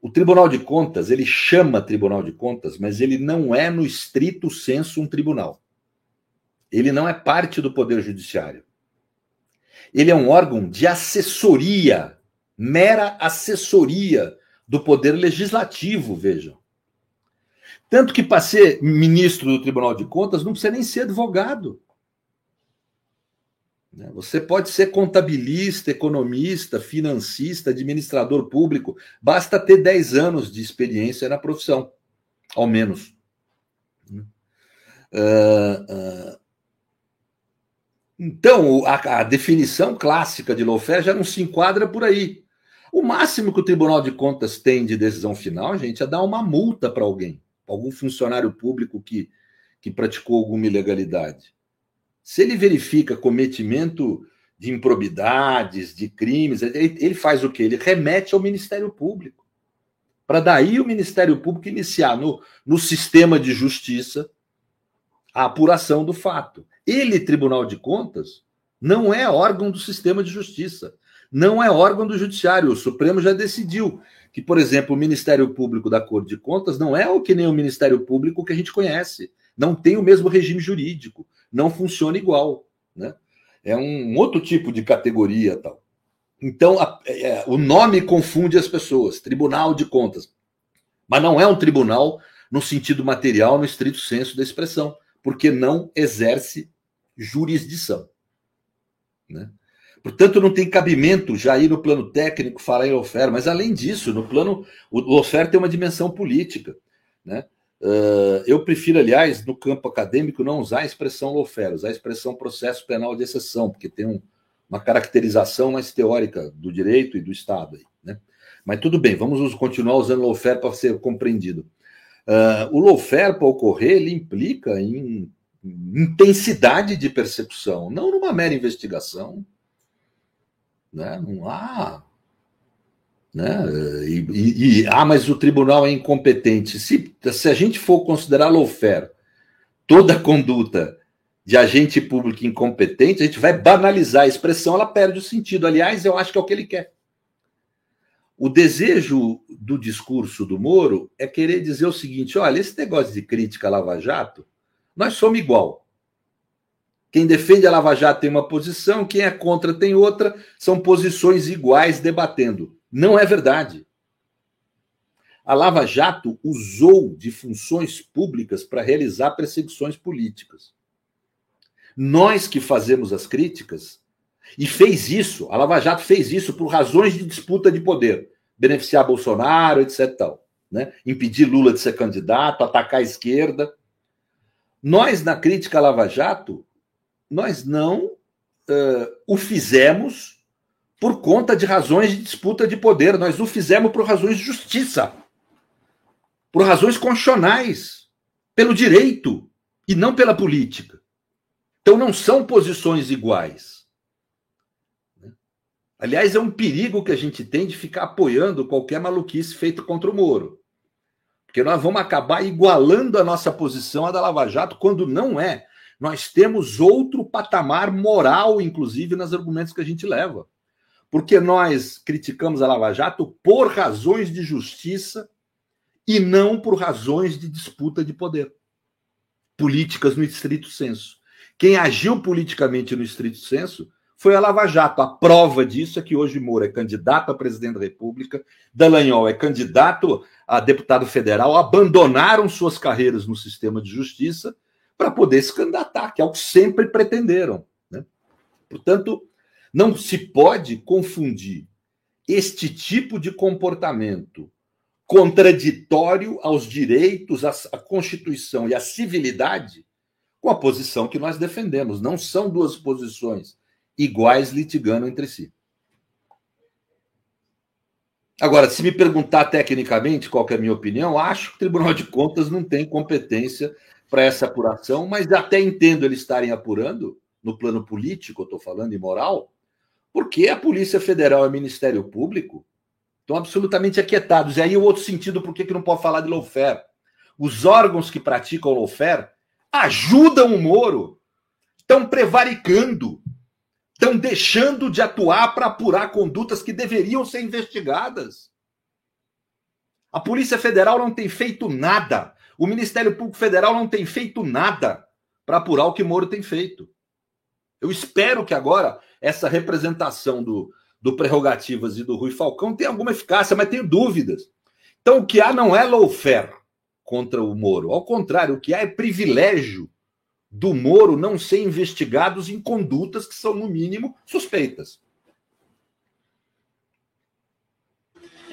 O Tribunal de Contas, ele chama Tribunal de Contas, mas ele não é, no estrito senso, um tribunal. Ele não é parte do Poder Judiciário. Ele é um órgão de assessoria, mera assessoria do Poder Legislativo, vejam. Tanto que, para ser ministro do Tribunal de Contas, não precisa nem ser advogado. Né? Você pode ser contabilista, economista, financista, administrador público, basta ter 10 anos de experiência na profissão, ao menos. Uh, uh, então, a, a, definição clássica de lawfare já não se enquadra por aí. O máximo que o Tribunal de Contas tem de decisão final, gente, é dar uma multa para alguém, algum funcionário público que, que praticou alguma ilegalidade. Se ele verifica cometimento de improbidades, de crimes, ele, ele faz o quê? Ele remete ao Ministério Público. Para daí o Ministério Público iniciar no, no sistema de justiça a apuração do fato. Ele, Tribunal de Contas, não é órgão do sistema de justiça, não é órgão do Judiciário. O Supremo já decidiu que, por exemplo, o Ministério Público da Cor de Contas não é o que nem o Ministério Público que a gente conhece, não tem o mesmo regime jurídico não funciona igual, né? É um outro tipo de categoria tal. Então, a, é, o nome confunde as pessoas, Tribunal de Contas. Mas não é um tribunal no sentido material, no estrito senso da expressão, porque não exerce jurisdição. Né? Portanto, não tem cabimento já ir no plano técnico falar em oferta, mas além disso, no plano, o oferta tem uma dimensão política. Né? Uh, eu prefiro, aliás, no campo acadêmico, não usar a expressão lawfare, usar a expressão processo penal de exceção, porque tem um, uma caracterização mais teórica do direito e do Estado. Aí, né? Mas tudo bem, vamos continuar usando lawfare para ser compreendido. Uh, o lawfare, para ocorrer, ele implica em intensidade de percepção, não numa mera investigação. Né? Não há né? E, e, e, ah, mas o tribunal é incompetente. Se, se a gente for considerar lawfare toda a conduta de agente público incompetente, a gente vai banalizar a expressão, ela perde o sentido. Aliás, eu acho que é o que ele quer. O desejo do discurso do Moro é querer dizer o seguinte: olha, esse negócio de crítica à Lava Jato, nós somos igual. Quem defende a Lava Jato tem uma posição, quem é contra tem outra, são posições iguais debatendo. Não é verdade. A Lava Jato usou de funções públicas para realizar perseguições políticas. Nós que fazemos as críticas, e fez isso, a Lava Jato fez isso por razões de disputa de poder, beneficiar Bolsonaro, etc. Tal, né? Impedir Lula de ser candidato, atacar a esquerda. Nós, na crítica à Lava Jato, nós não uh, o fizemos por conta de razões de disputa de poder. Nós o fizemos por razões de justiça, por razões constitucionais, pelo direito e não pela política. Então não são posições iguais. Aliás, é um perigo que a gente tem de ficar apoiando qualquer maluquice feita contra o Moro. Porque nós vamos acabar igualando a nossa posição à da Lava Jato, quando não é. Nós temos outro patamar moral, inclusive, nos argumentos que a gente leva porque nós criticamos a Lava Jato por razões de justiça e não por razões de disputa de poder. Políticas no estrito senso. Quem agiu politicamente no estrito senso foi a Lava Jato. A prova disso é que hoje Moura é candidato a presidente da República, Dallagnol é candidato a deputado federal, abandonaram suas carreiras no sistema de justiça para poder se candidatar, que é o que sempre pretenderam. Né? Portanto, não se pode confundir este tipo de comportamento contraditório aos direitos, à Constituição e à civilidade com a posição que nós defendemos. Não são duas posições iguais litigando entre si. Agora, se me perguntar tecnicamente qual é a minha opinião, acho que o Tribunal de Contas não tem competência para essa apuração, mas até entendo eles estarem apurando, no plano político, eu estou falando, e moral, porque a Polícia Federal e o Ministério Público estão absolutamente aquietados. E aí o outro sentido, por que não pode falar de lawfare? Os órgãos que praticam lawfare ajudam o Moro, estão prevaricando, estão deixando de atuar para apurar condutas que deveriam ser investigadas. A Polícia Federal não tem feito nada. O Ministério Público Federal não tem feito nada para apurar o que Moro tem feito. Eu espero que agora essa representação do, do Prerrogativas e do Rui Falcão tenha alguma eficácia, mas tenho dúvidas. Então, o que há não é lawfare contra o Moro. Ao contrário, o que há é privilégio do Moro não ser investigados em condutas que são, no mínimo, suspeitas.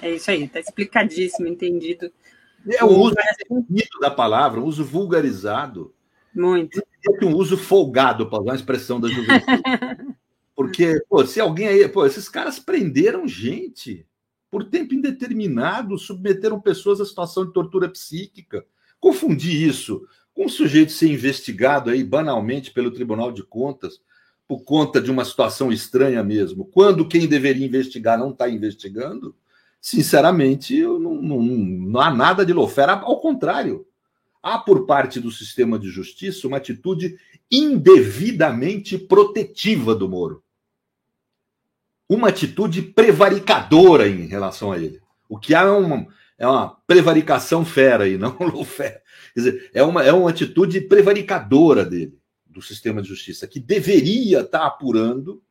É isso aí, está explicadíssimo, entendido. É o uso da palavra, o uso vulgarizado. Muito. É um uso folgado, para usar a expressão da juventude. Porque, pô, se alguém aí. Pô, esses caras prenderam gente por tempo indeterminado, submeteram pessoas à situação de tortura psíquica. Confundir isso com um sujeito ser investigado aí banalmente pelo Tribunal de Contas por conta de uma situação estranha mesmo, quando quem deveria investigar não está investigando, sinceramente, não, não, não, há nada de lofera. Ao contrário, há por parte do sistema de justiça uma atitude indevidamente protetiva do Moro. Uma atitude prevaricadora em relação a ele. O que há é uma, é uma prevaricação fera aí, não lofera. Quer dizer, é uma, é uma atitude prevaricadora dele, do sistema de justiça, que deveria estar apurando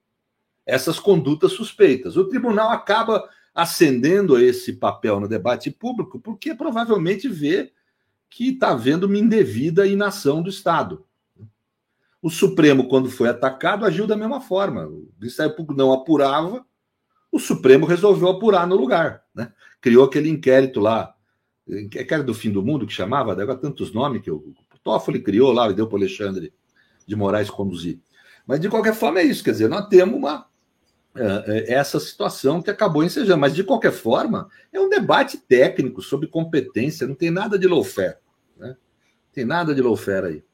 essas condutas suspeitas. O tribunal acaba ascendendo a esse papel no debate público porque provavelmente vê que está havendo uma indevida inação do Estado. O Supremo, quando foi atacado, agiu da mesma forma. O Ministério Público não apurava, o Supremo resolveu apurar no lugar. Né? Criou aquele inquérito lá, inquérito do fim do mundo, que chamava, agora tantos nomes que o Toffoli criou lá e deu para o Alexandre de Moraes conduzir. Mas, de qualquer forma, é isso. Quer dizer, nós temos uma, é, é, essa situação que acabou ensejando. Mas, de qualquer forma, é um debate técnico sobre competência, não tem nada de lawfare. Né? Tem nada de lawfare aí.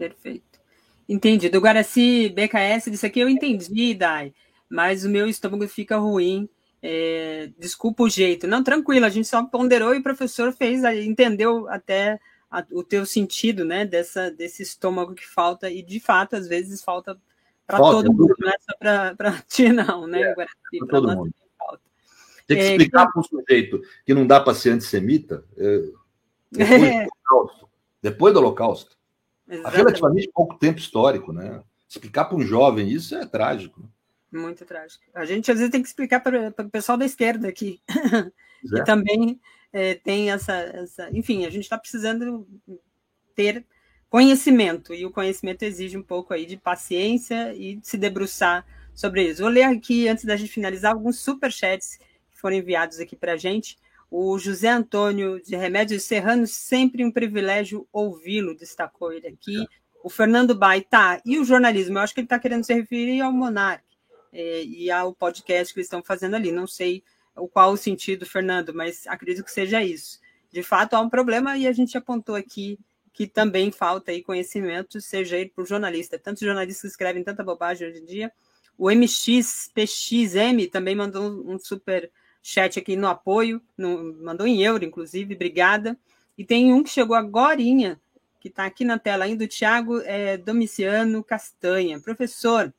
Perfeito. Entendido. Agora, se BKS disse aqui, eu entendi, Dai, mas o meu estômago fica ruim. É, desculpa o jeito. Não, tranquilo, a gente só ponderou e o professor fez, entendeu até a, o teu sentido, né, dessa, desse estômago que falta, e de fato, às vezes falta para todo mundo, não é só para ti, não, né? É, Agora, para todo mundo. Falta. Tem que é, explicar para um sujeito que não dá para ser antissemita é, depois, é. do Holocausto, depois do Holocausto. Há relativamente pouco tempo histórico, né? Explicar para um jovem isso é trágico. Né? Muito trágico. A gente às vezes tem que explicar para, o pessoal da esquerda aqui, que também é, tem essa, essa. Enfim, a gente está precisando ter conhecimento, e o conhecimento exige um pouco aí de paciência e de se debruçar sobre isso. Vou ler aqui, antes da gente finalizar, alguns superchats que foram enviados aqui para a gente. O José Antônio de Remédios Serrano, sempre um privilégio ouvi-lo, destacou ele aqui. O Fernando Baita, e o jornalismo? Eu acho que ele está querendo se referir ao Monark é, e ao podcast que eles estão fazendo ali. Não sei o qual o sentido, Fernando, mas acredito que seja isso. De fato, há um problema e a gente apontou aqui que também falta aí conhecimento, seja ele por jornalista. Tantos jornalistas que escrevem tanta bobagem hoje em dia. O MXPXM também mandou um super chat aqui no apoio, no, mandou em euro, inclusive, obrigada. E tem um que chegou agora, que está aqui na tela ainda, o Tiago é, Domiciano Castanha. Professor,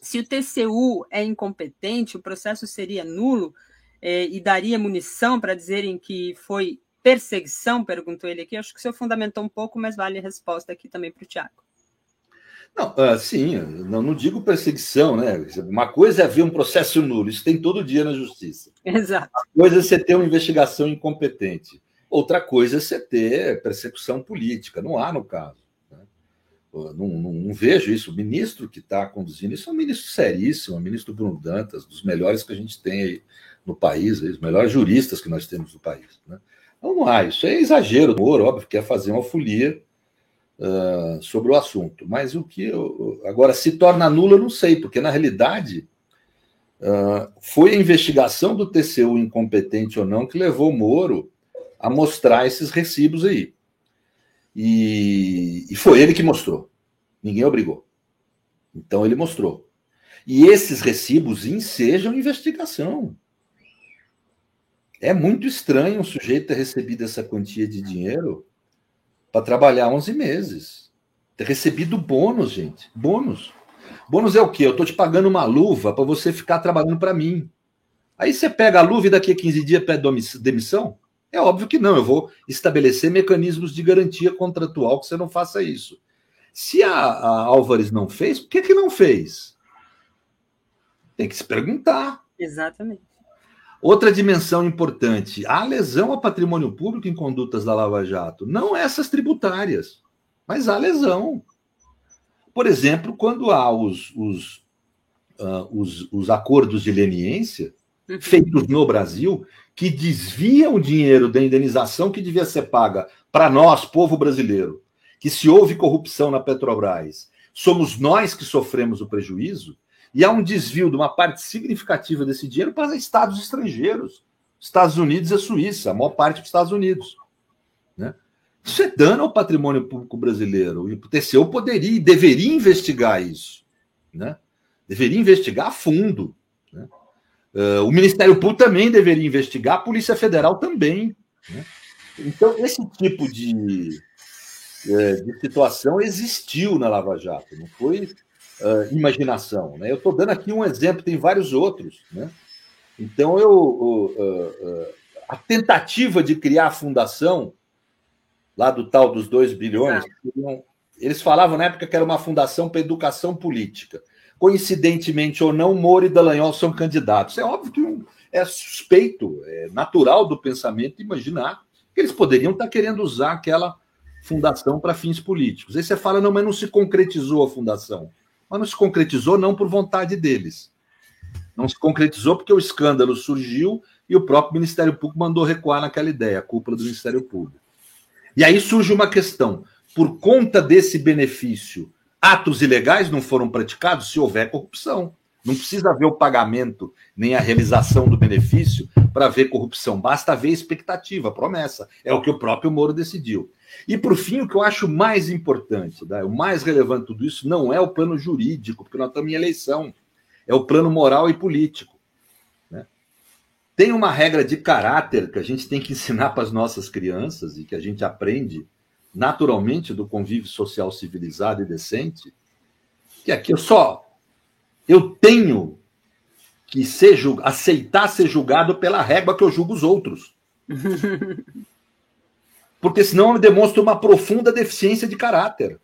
se o TCU é incompetente, o processo seria nulo é, e daria munição para dizerem que foi perseguição? Perguntou ele aqui. Acho que o senhor fundamentou um pouco, mas vale a resposta aqui também para o Tiago. Não, uh, sim, não, não, digo perseguição, né? Uma coisa é haver um processo nulo, isso tem todo dia na justiça. Exato. Uma coisa é você ter uma investigação incompetente. Outra coisa é você ter persecução política. Não há no caso. Né? Não, não, não, vejo isso. O ministro que está conduzindo isso é um ministro seríssimo, o um ministro Bruno Dantas, dos melhores que a gente tem aí no país, os melhores juristas que nós temos no país. Né? Então não há, isso é exagero do Moro, óbvio, quer fazer uma folia uh, sobre o assunto. Mas o que eu, agora se torna nula, eu não sei, porque na realidade uh, foi a investigação do TCU incompetente ou não que levou o Moro a mostrar esses recibos aí. E, e foi ele que mostrou. Ninguém obrigou. Então ele mostrou. E esses recibos ensejam investigação. É muito estranho um sujeito ter recebido essa quantia de dinheiro para trabalhar 11 meses. Ter recebido bônus, gente. Bônus. Bônus é o quê? Eu estou te pagando uma luva para você ficar trabalhando para mim. Aí você pega a luva e daqui a 15 dias pede demissão? É óbvio que não. Eu vou estabelecer mecanismos de garantia contratual que você não faça isso. Se a, a Álvares não fez, por que, que não fez? Tem que se perguntar. Exatamente. Outra dimensão importante: a lesão ao patrimônio público em condutas da Lava Jato, não essas tributárias, mas há lesão. Por exemplo, quando há os, os, uh, os, os acordos de leniência uhum. feitos no Brasil, que desviam o dinheiro da indenização que devia ser paga para nós, povo brasileiro, que se houve corrupção na Petrobras, somos nós que sofremos o prejuízo, e há um desvio de uma parte significativa desse dinheiro para estados estrangeiros, Estados Unidos e Suíça, a maior parte dos Estados Unidos. Né? Isso é dano ao patrimônio público brasileiro. E o TCU poderia e deveria investigar isso. Né? Deveria investigar a fundo. Né? Uh, o Ministério Público também deveria investigar, a Polícia Federal também. Né? Então, esse tipo de, é, de situação existiu na Lava Jato, não foi uh, imaginação. Né? Eu estou dando aqui um exemplo, tem vários outros. Né? Então, eu, uh, uh, a tentativa de criar a fundação, lá do tal dos 2 bilhões, ah. eles falavam na época que era uma fundação para educação política. Coincidentemente ou não, Moro e Dallagnol são candidatos. É óbvio que é suspeito, é natural do pensamento imaginar que eles poderiam estar querendo usar aquela fundação para fins políticos. Aí você fala, não, mas não se concretizou a fundação. Mas não se concretizou não por vontade deles. Não se concretizou porque o escândalo surgiu e o próprio Ministério Público mandou recuar naquela ideia, a cúpula do Ministério Público. E aí surge uma questão: por conta desse benefício, atos ilegais não foram praticados se houver corrupção. Não precisa ver o pagamento nem a realização do benefício para ver corrupção, basta ver expectativa, promessa. É o que o próprio Moro decidiu. E, por fim, o que eu acho mais importante, né, o mais relevante tudo isso, não é o plano jurídico, porque nós estamos em eleição, é o plano moral e político. Né? Tem uma regra de caráter que a gente tem que ensinar para as nossas crianças e que a gente aprende naturalmente do convívio social civilizado e decente, que aqui eu só eu tenho que ser aceitar ser julgado pela régua que eu julgo os outros. porque senão eu demonstro uma profunda deficiência de caráter.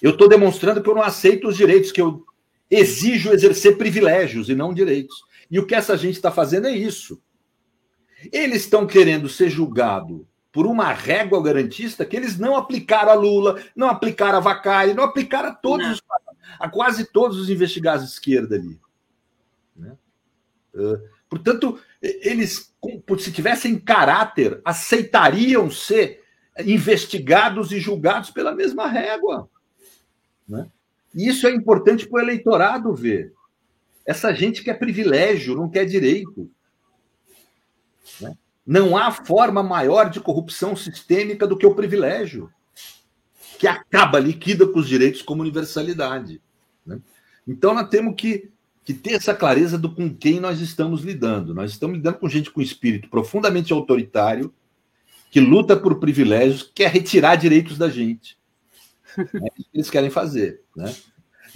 Eu estou demonstrando que eu não aceito os direitos, que eu exijo exercer privilégios e não direitos. E o que essa gente está fazendo é isso. Eles estão querendo ser julgados por uma régua garantista que eles não aplicaram a Lula, não aplicaram a Vacari, não aplicaram a todos, os, a quase todos os investigados de esquerda ali. Né? Uh, portanto, eles, se tivessem caráter, aceitariam ser investigados e julgados pela mesma régua. Né? E isso é importante para o eleitorado ver. Essa gente quer privilégio, não quer direito. Né? Não há forma maior de corrupção sistêmica do que o privilégio, que acaba, liquida com os direitos como universalidade. Né? Então, nós temos que que ter essa clareza do com quem nós estamos lidando. Nós estamos lidando com gente com espírito profundamente autoritário, que luta por privilégios, que quer retirar direitos da gente. É isso que eles querem fazer. Né?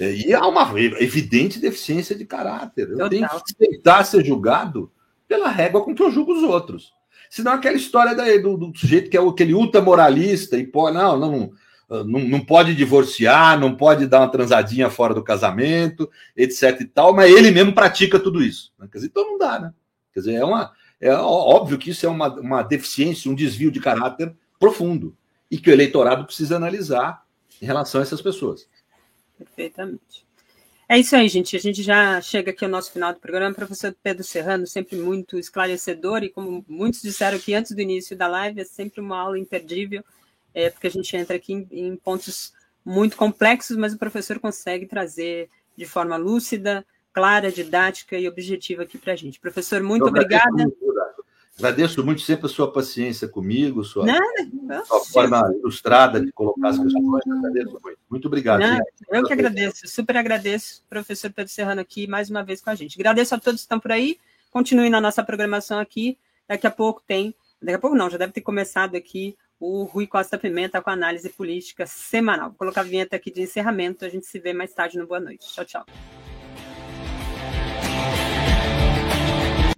É, e há uma evidente deficiência de caráter. Eu tenho que aceitar ser julgado pela régua com que eu julgo os outros. Senão aquela história do, do sujeito que é aquele ultramoralista e pô, não, não, não, não pode divorciar, não pode dar uma transadinha fora do casamento, etc e tal, mas ele mesmo pratica tudo isso. Né? Quer dizer, então não dá, né? Quer dizer, é, uma, é óbvio que isso é uma, uma deficiência, um desvio de caráter profundo e que o eleitorado precisa analisar em relação a essas pessoas. Perfeitamente. É isso aí, gente. A gente já chega aqui ao nosso final do programa. Professor Pedro Serrano, sempre muito esclarecedor, e como muitos disseram aqui antes do início da live, é sempre uma aula imperdível é, porque a gente entra aqui em, em pontos muito complexos, mas o professor consegue trazer de forma lúcida, clara, didática e objetiva aqui para a gente. Professor, muito Eu obrigada. Agradeço muito sempre a sua paciência comigo, sua, Nada, sua forma ilustrada de colocar as questões. Agradeço muito. Muito obrigado. Não, eu que agradeço, super agradeço, professor Pedro Serrano aqui mais uma vez com a gente. Agradeço a todos que estão por aí. Continue na nossa programação aqui. Daqui a pouco tem, daqui a pouco não, já deve ter começado aqui o Rui Costa Pimenta com análise política semanal. Vou colocar a vinheta aqui de encerramento. A gente se vê mais tarde no Boa Noite. Tchau, tchau.